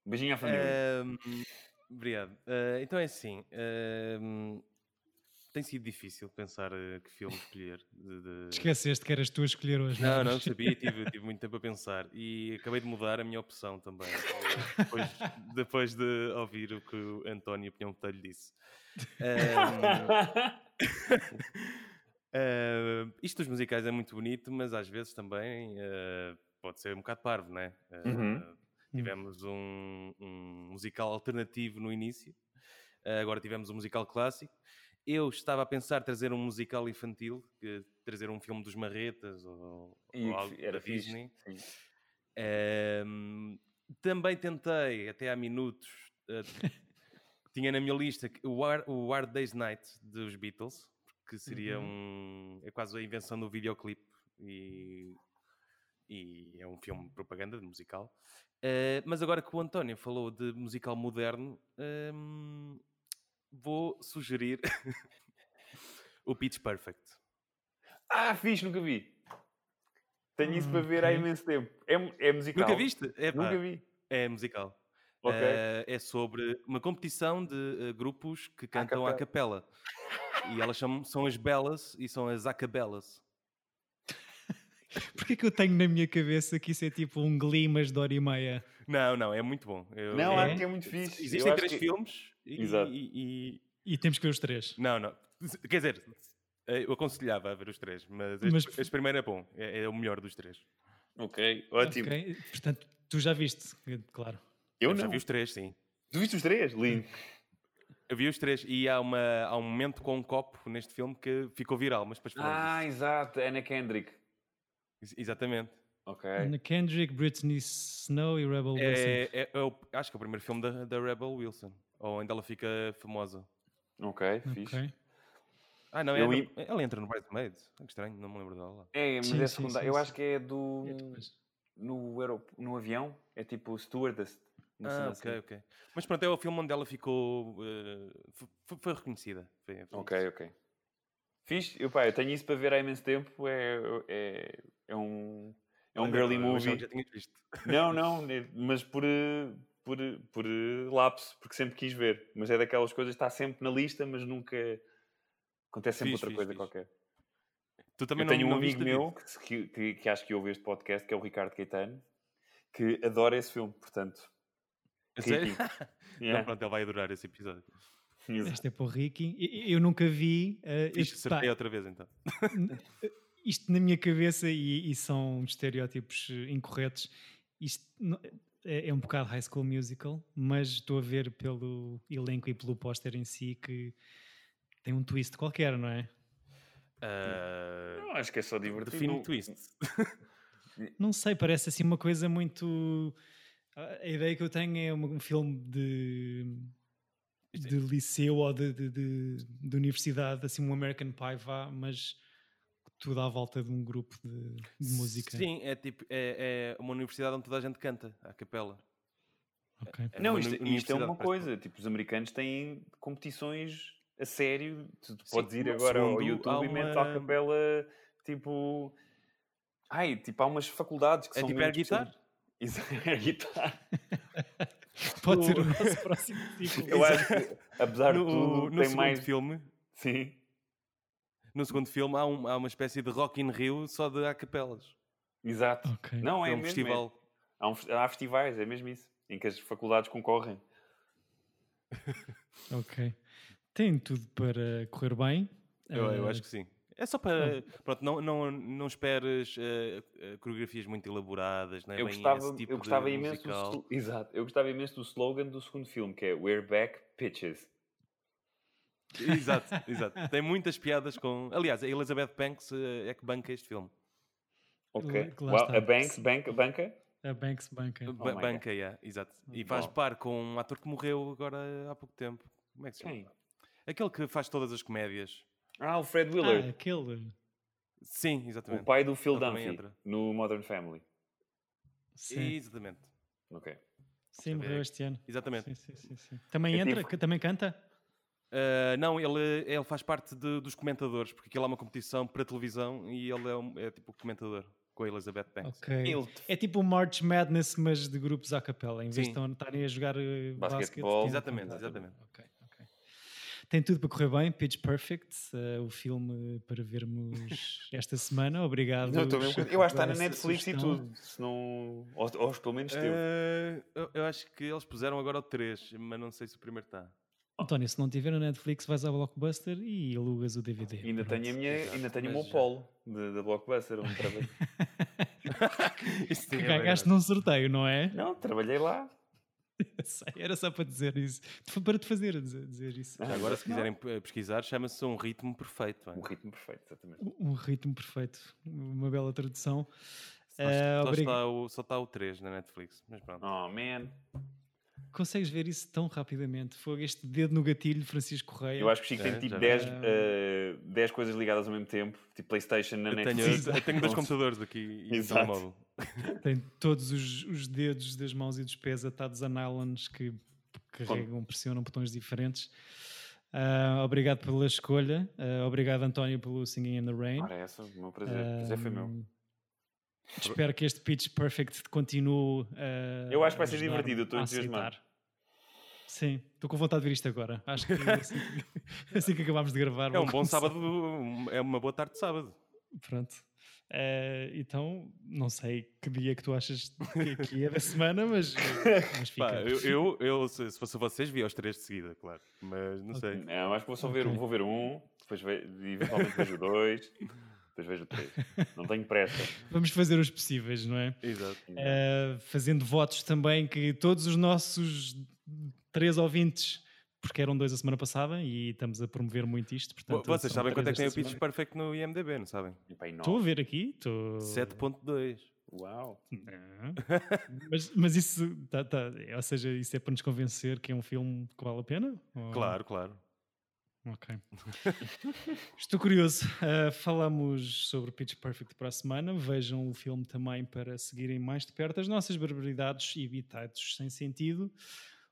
Speaker 3: Beijinho à família.
Speaker 2: Uh, obrigado. Uh, então é assim, tem sido difícil pensar que filme escolher. De, de...
Speaker 1: Esqueceste que eras tu a escolher hoje.
Speaker 2: Não, não, não sabia, tive, tive muito tempo a pensar e acabei de mudar a minha opção também. Depois, depois de ouvir o que o António Pinhão Botelho disse. Uh, isto dos musicais é muito bonito, mas às vezes também uh, pode ser um bocado parvo, não é? Uh, uhum. Tivemos um, um, musical alternativo no início, agora tivemos um musical clássico. Eu estava a pensar trazer um musical infantil, trazer um filme dos Marretas ou, ou algo era da Disney. também tentei, até há minutos, tinha na minha lista o Hard, o Hard Day's Night dos Beatles, que seria uhum. um. é quase a invenção do videoclipe e, e é um filme de propaganda, de musical. Uh, mas agora que o António falou de musical moderno, um, vou sugerir o Pitch Perfect.
Speaker 3: Ah, fixe, nunca vi. Tenho isso para ver há imenso tempo. É, é musical.
Speaker 2: Nunca viste?
Speaker 3: nunca vi.
Speaker 2: É musical. Okay. Uh, é sobre uma competição de uh, grupos que cantam à capela. e elas são, são as belas e são as acabelas.
Speaker 1: Porquê que eu tenho na minha cabeça que isso é tipo um glimas de hora e meia?
Speaker 2: Não, não, é muito bom.
Speaker 3: Eu, não, é, acho que é muito fixe.
Speaker 2: Existem três que... filmes
Speaker 1: e, e, e, e, temos que ver os três.
Speaker 2: Não, não. Quer dizer, eu aconselhava a ver os três, mas, mas... Este, este, primeiro é bom. É, é, o melhor dos três.
Speaker 3: Ok, ótimo. Okay.
Speaker 1: Portanto, tu já viste, claro.
Speaker 2: Eu, eu não. já vi os três, sim.
Speaker 3: Tu viste os três? Lindo.
Speaker 2: Eu vi os três e há, uma, há um momento com um copo neste filme que ficou viral, mas depois
Speaker 3: Ah, exato, Anna Kendrick.
Speaker 2: Ex exatamente.
Speaker 3: Ok.
Speaker 1: Anna Kendrick, Britney Snow e Rebel
Speaker 2: é,
Speaker 1: Wilson.
Speaker 2: É, é, é, acho que é o primeiro filme da, da Rebel Wilson, ou ainda ela fica famosa.
Speaker 3: Ok, fixe. Okay.
Speaker 2: Ah, não, é ela entra no Bridesmaid. É estranho, não me lembro dela.
Speaker 3: É, mas sim, é secundária. Eu acho que é do. No, no avião, é tipo Stewardess.
Speaker 2: Ah, ok, assim. ok. Mas pronto, é o filme onde ela ficou. Uh, foi, foi, reconhecida. Foi,
Speaker 3: foi ok, isso. ok. Fiz, eu, pá, eu tenho isso para ver há imenso tempo. É, é, é um. É um girly movie.
Speaker 2: Já tinha visto.
Speaker 3: Não, não, é, mas por, por, por lapso, porque sempre quis ver. Mas é daquelas coisas que está sempre na lista, mas nunca. Acontece sempre fiz, outra fiz, coisa fiz. qualquer. Tu também eu não, tenho um amigo meu que, que, que, acho que ouve este podcast, que é o Ricardo Caetano, que adora esse filme, portanto
Speaker 2: Sério? yeah. Então pronto, ele vai adorar esse episódio.
Speaker 1: Este é para o Ricky. Eu nunca vi.
Speaker 2: Uh, isto pá, outra vez então.
Speaker 1: Isto na minha cabeça, e, e são estereótipos incorretos, isto é, é, um bocado High School Musical, mas estou a ver pelo elenco e pelo póster em si que tem um twist qualquer, não é?
Speaker 2: Uh,
Speaker 3: Não, acho que é só divertido.
Speaker 2: define
Speaker 3: Não-
Speaker 2: twist.
Speaker 1: Não sei, parece assim uma coisa muito. A ideia que eu tenho é um filme de, de liceu ou de, de, de- de universidade, assim, um American Pie, vá, mas tudo à volta de um grupo de, de música.
Speaker 2: Sim, é tipo, é, é uma universidade onde toda a gente canta, à capela.
Speaker 1: Ok.
Speaker 2: É
Speaker 3: Não,
Speaker 2: uma
Speaker 3: isto,
Speaker 2: uni-
Speaker 3: isto é uma coisa. Tipo, os americanos têm competições a sério. Tu, tu
Speaker 2: Sim,
Speaker 3: podes ir agora ao YouTube
Speaker 2: há
Speaker 3: e metes à
Speaker 2: uma-
Speaker 3: capela, tipo... Ai, tipo, há umas faculdades que
Speaker 2: É
Speaker 3: são
Speaker 2: tipo
Speaker 3: mesmo
Speaker 2: air guitar?
Speaker 3: Exato, air guitar.
Speaker 1: Pode ser o nosso próximo ciclo.
Speaker 3: Eu acho que, apesar de
Speaker 2: No,
Speaker 3: tudo,
Speaker 2: no
Speaker 3: tem mais...
Speaker 2: filme,
Speaker 3: Sim,
Speaker 2: no segundo filme há, um- há uma espécie de Rock in Rio só de a capelas.
Speaker 3: exato.
Speaker 1: Ok.
Speaker 3: Não, é,
Speaker 2: É um
Speaker 3: mesmo. é.
Speaker 2: festival.
Speaker 3: Há, um, há festivais, é mesmo isso. Em que as faculdades concorrem.
Speaker 1: Ok. Tem tudo para correr bem.
Speaker 2: Eu, eu
Speaker 1: Eh,
Speaker 2: acho que sim. É só para. Pronto, não, não, não esperes eh, coreografias muito elaboradas, não é
Speaker 3: eu
Speaker 2: bem
Speaker 3: gostava,
Speaker 2: tipo
Speaker 3: eu gostava
Speaker 2: de
Speaker 3: imenso do, exato, eu gostava imenso do slogan do segundo filme, que é We're back, bitches.
Speaker 2: Exato, exato. Tem muitas piadas com. Aliás, a Elizabeth Banks eh, é que banca este filme.
Speaker 3: Ok. Well, a Banks, bank, banca?
Speaker 1: A Banks Banca.
Speaker 3: Oh
Speaker 2: Ba- banca, yeah, exato. E
Speaker 3: Bom.
Speaker 2: faz par com um ator que morreu agora há pouco tempo. Como é que se chama?
Speaker 3: Quem?
Speaker 2: Aquele que faz todas as comédias.
Speaker 3: Ah, o Fred
Speaker 1: Ah,
Speaker 3: Willard.
Speaker 1: aquele.
Speaker 2: Sim,
Speaker 3: o
Speaker 2: exatamente.
Speaker 3: pai do Phil Dunphy, no Modern Family.
Speaker 1: Sim,
Speaker 2: Exatamente.
Speaker 3: Ok.
Speaker 1: sim morreu este ano.
Speaker 2: Exatamente.
Speaker 1: Sim, sim, sim, sim. Também
Speaker 3: Eu
Speaker 1: entra?
Speaker 3: tive-
Speaker 1: Que- Também canta?
Speaker 2: Uh, não, ele, ele faz parte de- dos comentadores, porque aquilo é uma competição para televisão e ele é, um- é tipo comentador com a Elizabeth Banks.
Speaker 1: Ok.
Speaker 3: Ele-
Speaker 1: É tipo o March Madness, mas de grupos à capela, em vez
Speaker 2: Sim.
Speaker 1: de estarem a jogar eh, basquete.
Speaker 3: Basquetebol.
Speaker 2: Exatamente,
Speaker 1: tem-
Speaker 2: exatamente.
Speaker 1: Ok, ok. Tem tudo para correr bem, Pitch Perfect, eh, o filme para vermos esta semana. Obrigado.
Speaker 3: Não, estou mesmo- eu acho que está na Netflix e
Speaker 1: sugestão.
Speaker 3: tudo. Se não... Ou, ou pelo menos teve.
Speaker 2: Uh, eu, eu acho que eles puseram agora o 3, mas não sei se o primeiro está.
Speaker 1: António, se não tiver na Netflix, vais ao Blockbuster e alugas o DVD.
Speaker 3: ainda
Speaker 1: Pronto.
Speaker 3: tenho, a minha,
Speaker 2: Exato,
Speaker 3: ainda tenho o meu
Speaker 2: já.
Speaker 3: polo da Blockbuster, onde
Speaker 2: sim
Speaker 1: Que
Speaker 2: é
Speaker 1: ganhaste num sorteio, não é?
Speaker 3: não, trabalhei lá.
Speaker 1: Sei, Era só para dizer isso. Para te fazer dizer, dizer isso.
Speaker 3: Ah,
Speaker 2: agora, se
Speaker 3: não.
Speaker 2: quiserem eh, pesquisar, chama-se um ritmo perfeito.
Speaker 3: Um ritmo perfeito, exatamente.
Speaker 1: Um um ritmo perfeito. Uma bela tradução.
Speaker 2: Só,
Speaker 1: Eh,
Speaker 2: só está o, só está o 3 na Netflix, mas pronto.
Speaker 3: Oh, man.
Speaker 1: Consegues ver isso tão rapidamente? Foi este dedo no gatilho de Francisco Correia.
Speaker 3: Eu acho que o Chico
Speaker 2: É,
Speaker 3: tem tipo
Speaker 2: já
Speaker 3: 10,
Speaker 1: vi.
Speaker 3: eh, 10 coisas ligadas ao mesmo tempo, tipo Playstation na
Speaker 2: Eu tenho,
Speaker 3: Netflix.
Speaker 2: eu tenho dois computadores aqui e um
Speaker 3: Exato.
Speaker 2: telemóvel.
Speaker 1: Tem todos os, os dedos das mãos e dos pés atados a nylons que carregam, pressionam botões diferentes. Ah, obrigado pela escolha. Ah, obrigado, António, pelo Singing in the Rain.
Speaker 3: Ora, essa, o meu prazer. O prazer foi meu.
Speaker 1: Ahm, Espero que este Pitch Perfect continue a.
Speaker 3: Eu acho que vai ser divertido, eu estou
Speaker 1: a
Speaker 3: entusiasmado.
Speaker 1: Sim, estou com vontade de ver isto agora. Acho que assim que, assim que acabámos de gravar.
Speaker 2: É um bom
Speaker 1: começar.
Speaker 2: sábado, é uma boa tarde de sábado.
Speaker 1: Pronto. Eh, então, não sei que dia que tu achas que, é da semana, mas, mas fica.
Speaker 2: Pá, eu, eu, eu, se se fosse vocês, via os três de seguida, claro. Mas não sei.
Speaker 3: Não, acho que vou só ver,
Speaker 1: Ok.
Speaker 3: vou ver um, depois ve- eventualmente vejo o dois, depois vejo o três. Não tenho pressa.
Speaker 1: Vamos fazer os possíveis, não é?
Speaker 2: Exato.
Speaker 1: Eh, fazendo votos também que todos os nossos três ouvintes, porque eram dois a semana passada e estamos a promover muito isto. Portanto,
Speaker 2: Vocês sabem quanto é que tem o Pitch. Perfect no IMDB, não sabem?
Speaker 1: Estou a ver aqui. Estou...
Speaker 2: 7.2.
Speaker 3: Uau.
Speaker 1: Não. mas, mas isso, tá, tá, ou seja, isso é para nos convencer que é um filme que vale a pena? Ou-
Speaker 2: Claro, claro.
Speaker 1: Ok. Estou curioso. Uh, falamos sobre Pitch Perfect para a semana. Vejam o filme também para seguirem mais de perto as nossas barbaridades e bitados sem sentido.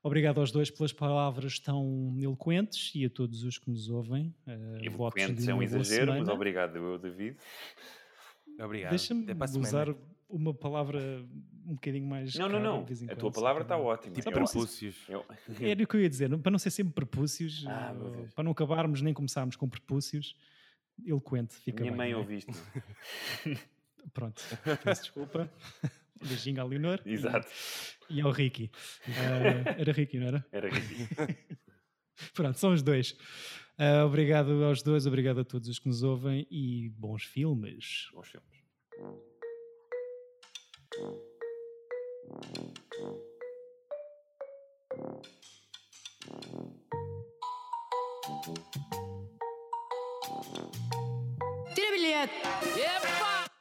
Speaker 1: Obrigado aos dois pelas palavras tão eloquentes e a todos os que nos ouvem. Uh,
Speaker 3: Eloquentes é um exagero, mas obrigado, eu, David.
Speaker 2: Obrigado.
Speaker 1: Deixa-me usar uma palavra um bocadinho mais.
Speaker 3: Não, não, não.
Speaker 1: de vez em
Speaker 3: A
Speaker 1: quando,
Speaker 3: tua palavra está ótima.
Speaker 2: Tipo prepúcios.
Speaker 3: eu-
Speaker 1: Era o que eu ia dizer, para não ser sempre prepúcios,
Speaker 3: Ah, Deus.
Speaker 1: para não acabarmos nem começarmos com prepúcios, eloquente, fica
Speaker 3: Minha
Speaker 1: bem,
Speaker 3: mãe
Speaker 1: não é?
Speaker 3: ouviste.
Speaker 1: Pronto, peço desculpa. Beijinho à Leonor e-
Speaker 3: Exato.
Speaker 1: e, ao Ricky. Ah, era Ricky, não era?
Speaker 3: Era ridículo.
Speaker 1: Pronto, são os dois. Ah, obrigado aos dois, obrigado a todos os que nos ouvem e bons filmes.
Speaker 3: Bons filmes.
Speaker 4: bilhete. Epa!